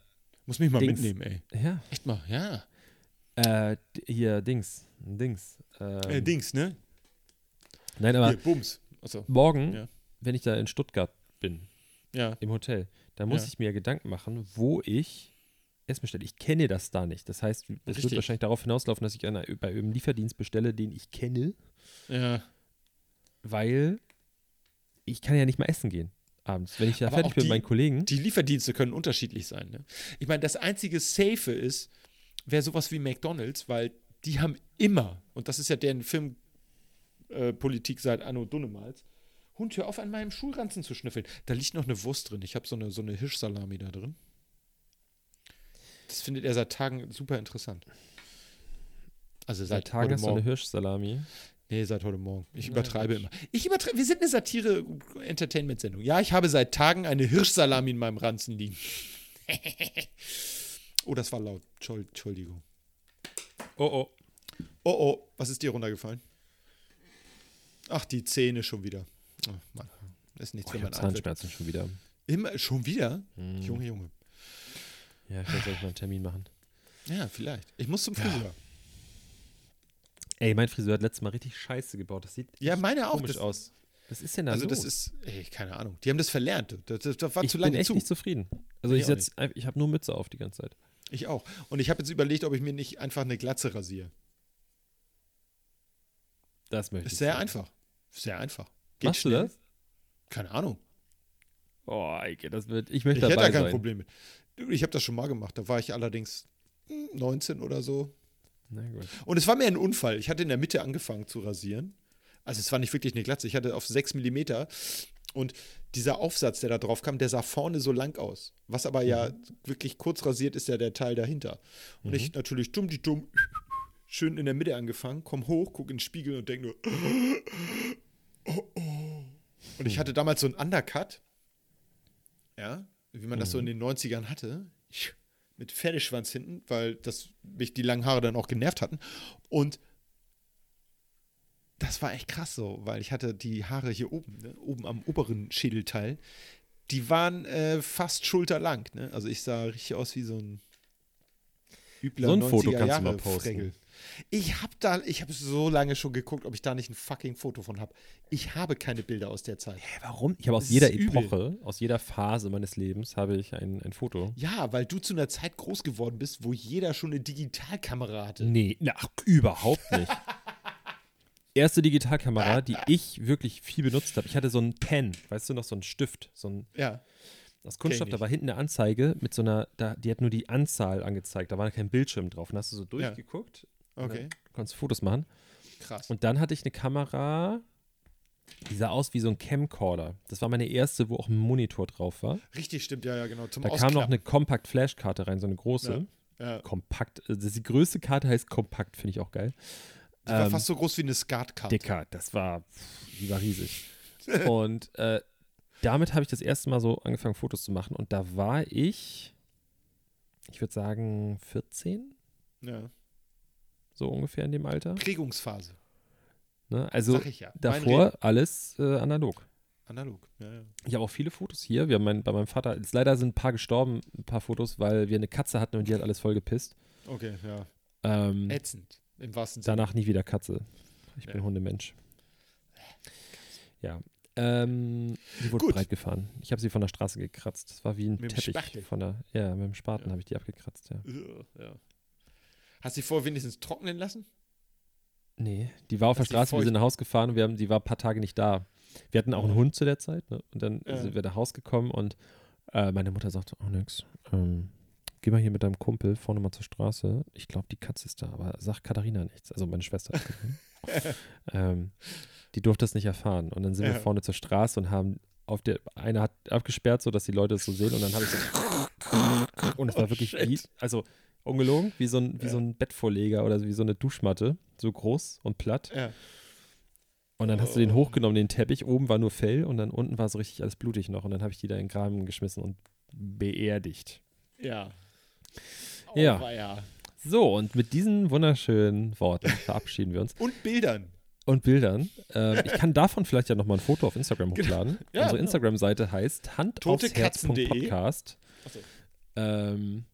B: Muss mich mal
C: Dings.
B: mitnehmen, ey.
C: ja.
B: Echt mal, ja.
C: Äh, hier, Dings. Dings. Ähm,
B: äh, Dings, ne?
C: Nein, aber
B: Hier, Bums. Achso,
C: morgen,
B: Ja.
C: wenn ich da in Stuttgart bin,
B: ja.
C: im Hotel, da muss
B: Ja.
C: ich mir Gedanken machen, wo ich Essen bestelle. Ich kenne das da nicht. Das heißt, es wird
B: Richtig.
C: wahrscheinlich darauf hinauslaufen, dass ich einer, bei einem Lieferdienst bestelle, den ich kenne,
B: Ja.
C: weil ich kann ja nicht mal essen gehen abends. Wenn ich da
B: Aber
C: fertig bin mit meinen Kollegen.
B: Die Lieferdienste können unterschiedlich sein. Ne? Ich meine, das einzige Safe ist, wäre sowas wie McDonalds, weil die haben immer, und das ist ja deren Filmpolitik äh, Politik seit Anno Dunnemals, Hund, hör auf, an meinem Schulranzen zu schnüffeln. Da liegt noch eine Wurst drin. Ich habe so eine, so eine Hirschsalami da drin. Das findet er seit Tagen super interessant. Also seit,
C: Seit Tagen
B: heute
C: hast du eine
B: Morgen.
C: Hirschsalami.
B: Nee, seit heute Morgen. Ich übertreibe
C: gut.
B: immer. Ich übertreibe. Wir sind eine Satire-Entertainment-Sendung. Ja, ich habe seit Tagen eine Hirschsalami in meinem Ranzen liegen. oh, das war laut. Entschuld- Entschuldigung.
C: Oh, oh.
B: Oh, oh, was ist dir runtergefallen? Ach, die Zähne schon wieder. Oh, Mann. Ist nichts
C: Oh, habe
B: Alter.
C: Zahnschmerzen schon wieder.
B: Immer, schon wieder?
C: Hm.
B: Junge, Junge.
C: Ja, vielleicht soll ich mal einen Termin machen.
B: Ja, vielleicht. Ich muss zum Friseur.
C: Ey, mein Friseur hat letztes Mal richtig Scheiße gebaut. Das sieht
B: Ja, meine auch.
C: komisch
B: Das,
C: aus. Was ist denn da
B: also,
C: los?
B: das ist, ey, keine Ahnung. Die haben das verlernt. Das, das, das war
C: ich
B: zu
C: bin
B: lange
C: echt
B: zu.
C: nicht zufrieden. Also
B: Ich
C: ich ich habe nur Mütze auf die ganze Zeit.
B: Ich auch. Und ich habe jetzt überlegt, ob ich mir nicht einfach eine Glatze rasiere.
C: Das möchte
B: Ist
C: ich
B: sehr
C: sehen.
B: einfach. Sehr einfach. Geht
C: Machst du
B: schnell.
C: das?
B: Keine Ahnung.
C: Oh, Eike, das wird. Ich möchte
B: Ich hätte
C: dabei
B: da kein
C: sein.
B: Problem mit. Ich habe das schon mal gemacht. Da war ich allerdings hm, 19 oder so.
C: Na gut.
B: Und es war mir ein Unfall. Ich hatte in der Mitte angefangen zu rasieren. Also es war nicht wirklich eine Glatze. Ich hatte auf 6 mm. Und dieser Aufsatz, der da drauf kam, der sah vorne so lang aus. Was aber ja wirklich kurz rasiert ist ja der Teil dahinter. Und ich natürlich dumm die dumm schön in der Mitte angefangen, komm hoch, guck in den Spiegel und denk nur oh, oh. Und ich hatte damals so einen Undercut. Ja, wie man das so in den 90ern hatte. Mit Pferdeschwanz hinten, weil das mich die langen Haare dann auch genervt hatten. Und das war echt krass so, weil ich hatte die Haare hier oben, ne, oben am oberen Schädelteil, die waren äh, fast schulterlang. Ne? Also ich sah richtig aus wie so ein übler
C: So ein Foto
B: 90er
C: kannst du mal posten.
B: Fregel. Ich habe da, ich habe so lange schon geguckt, ob ich da nicht ein fucking Foto von habe. Ich habe keine Bilder aus der Zeit.
C: Hä, warum? Ich habe aus
B: Das
C: jeder
B: übel.
C: Epoche, aus jeder Phase meines Lebens habe ich ein, ein Foto.
B: Ja, weil du zu einer Zeit groß geworden bist, wo jeder schon eine Digitalkamera hatte.
C: Nee, ach, überhaupt nicht. Erste Digitalkamera, die ich wirklich viel benutzt habe. Ich hatte so einen Pen, weißt du noch, so einen Stift, so ein
B: Ja.
C: aus Kunststoff, da war hinten eine Anzeige mit so einer, da, die hat nur die Anzahl angezeigt, da war kein Bildschirm drauf. Und hast du so durchgeguckt,
B: Okay.
C: konntest du Fotos machen.
B: Krass.
C: Und dann hatte ich eine Kamera, die sah aus wie so ein Camcorder. Das war meine erste, wo auch ein Monitor drauf war.
B: Richtig, stimmt, ja, ja, genau. Zum
C: Da kam noch
B: Ausklappen.
C: eine Compact-Flash-Karte rein, so eine große.
B: Ja.
C: Kompakt, also die größte Karte heißt Kompakt, finde ich auch geil.
B: Die war
C: Ähm,
B: fast so groß wie eine Skatkarte.
C: Dicker, das war, die war riesig. und äh, damit habe ich das erste Mal so angefangen, Fotos zu machen. Und da war ich, ich würde sagen, 14,
B: Ja.
C: So ungefähr in dem Alter.
B: Prägungsphase.
C: Ne? Also
B: Sag ich ja.
C: Davor alles äh, analog.
B: Analog. Ja, ja.
C: Ich habe auch viele Fotos hier. Wir haben mein, bei meinem Vater, jetzt leider sind ein paar gestorben, ein paar Fotos, weil wir eine Katze hatten und die hat alles voll gepisst.
B: Okay, ja.
C: Ähm,
B: Ätzend. Im wahrsten Sinne.
C: danach nie wieder Katze. Ich bin
B: Ja.
C: Hundemensch. Ja. Ähm, die wurde
B: Gut.
C: breit gefahren. Ich habe sie von der Straße gekratzt. Das war wie ein
B: Mit
C: Teppich von der. Ja, mit dem Spaten
B: Ja.
C: habe ich die abgekratzt, ja.
B: Ja. Hast du die vorher wenigstens trocknen lassen?
C: Nee, die war auf der Straße, wir sind nach Hause gefahren und wir haben, die war ein paar Tage nicht da. Wir hatten auch einen. Hund zu der Zeit, ne? Und dann
B: Ja.
C: sind wir nach Hause gekommen und äh, meine Mutter sagte, oh nix, ähm, geh mal hier mit deinem Kumpel vorne mal zur Straße. Ich glaube, die Katze ist da, aber sag Katharina nichts. Also meine Schwester. ähm, die durfte es nicht erfahren. Und dann sind
B: Ja.
C: wir vorne zur Straße und haben auf der, eine hat abgesperrt, so dass die Leute es so sehen und dann habe ich so und es war
B: Oh,
C: wirklich
B: shit.
C: also ungelogen, wie so ein, wie
B: Ja.
C: so ein Bettvorleger oder wie so eine Duschmatte, so groß und platt.
B: Ja.
C: Und dann hast du den
B: Oh.
C: hochgenommen, den Teppich, oben war nur Fell und dann unten war so richtig alles blutig noch und dann habe ich die da in den Graben geschmissen und beerdigt.
B: Ja.
C: Ja.
B: Oh, ja.
C: So, und mit diesen wunderschönen Worten verabschieden wir uns.
B: Und Bildern.
C: Und Bildern. Ähm, ich kann davon vielleicht ja nochmal ein Foto auf Instagram hochladen.
B: Genau. Ja,
C: Unsere
B: genau.
C: Instagram-Seite heißt Hand aufs Herz.
B: Totekatzen.de.
C: Podcast.
B: Achso.
C: Ähm,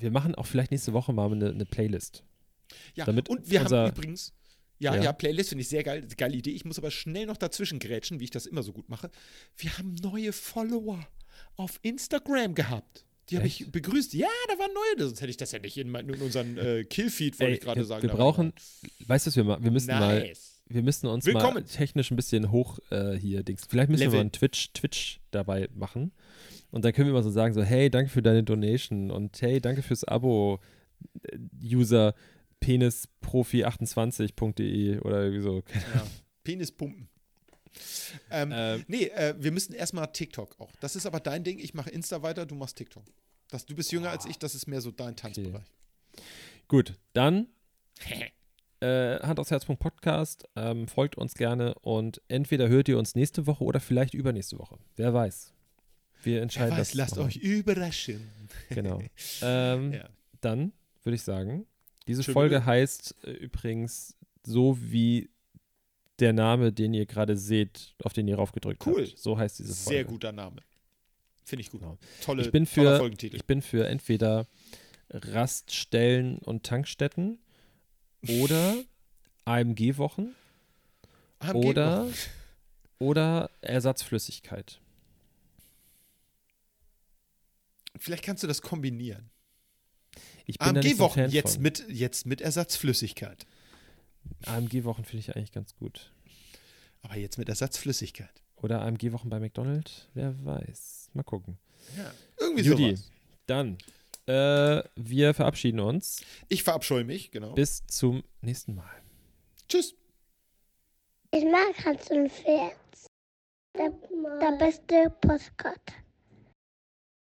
C: wir machen auch vielleicht nächste Woche mal eine, eine Playlist.
B: Ja,
C: Damit
B: und wir haben übrigens, ja,
C: Ja.
B: ja, Playlist finde ich sehr geil, geile Idee. Ich muss aber schnell noch dazwischen grätschen, wie ich das immer so gut mache. Wir haben neue Follower auf Instagram gehabt. Die habe ich begrüßt. Ja, da waren neue, sonst hätte ich das ja nicht in, in unseren äh, Killfeed, wollte ich gerade sagen.
C: wir brauchen, weißt du, was wir machen? Wir müssen mal,
B: nice.
C: Wir müssen uns mal
B: Willkommen.
C: technisch ein bisschen hoch äh, hier Dings. Vielleicht müssen wir
B: Level.
C: mal einen Twitch, Twitch dabei machen. Und dann können wir mal so sagen, so, hey, danke für deine Donation und hey, danke fürs Abo, äh, User penisprofi28.de oder irgendwie so.
B: Ja. Penispumpen. Ähm,
C: Ähm,
B: nee, äh, wir müssen erstmal TikTok auch. Das ist aber dein Ding. Ich mache Insta weiter, du machst TikTok. Das, du bist jünger als ich, das ist mehr so dein Tanzbereich.
C: gut, dann äh, Hand aufs Herz. Podcast. Ähm, folgt uns gerne und entweder hört ihr uns nächste Woche oder vielleicht übernächste Woche. Wer weiß. Wir
B: Wer
C: entscheiden
B: weiß,
C: das.
B: lasst
C: nochmal.
B: euch überraschen.
C: Genau. ähm,
B: Ja.
C: Dann würde ich sagen, diese
B: Schön
C: Folge
B: bitte.
C: heißt äh, übrigens so wie der Name, den ihr gerade seht, auf den ihr raufgedrückt
B: Cool.
C: habt. So heißt diese Folge.
B: Sehr guter Name. Finde ich gut.
C: Genau.
B: Tolle,
C: Ich bin für, ich bin für entweder Raststellen und Tankstätten oder AMG-Wochen
B: AMG
C: oder, oder Ersatzflüssigkeit.
B: Vielleicht kannst du das kombinieren.
C: So
B: AMG-Wochen
C: Fan
B: jetzt
C: von.
B: mit, jetzt mit Ersatzflüssigkeit.
C: AMG-Wochen finde ich eigentlich ganz gut.
B: Aber jetzt mit Ersatzflüssigkeit.
C: Oder AMG-Wochen bei McDonald's? Wer weiß. Mal gucken.
B: Ja. Irgendwie
C: Judy,
B: sowas.
C: dann, äh, wir verabschieden uns.
B: Ich verabscheue mich, genau.
C: Bis zum nächsten Mal.
B: Tschüss.
D: Ich mag Hans und Pferd. Der, der beste Postkarte.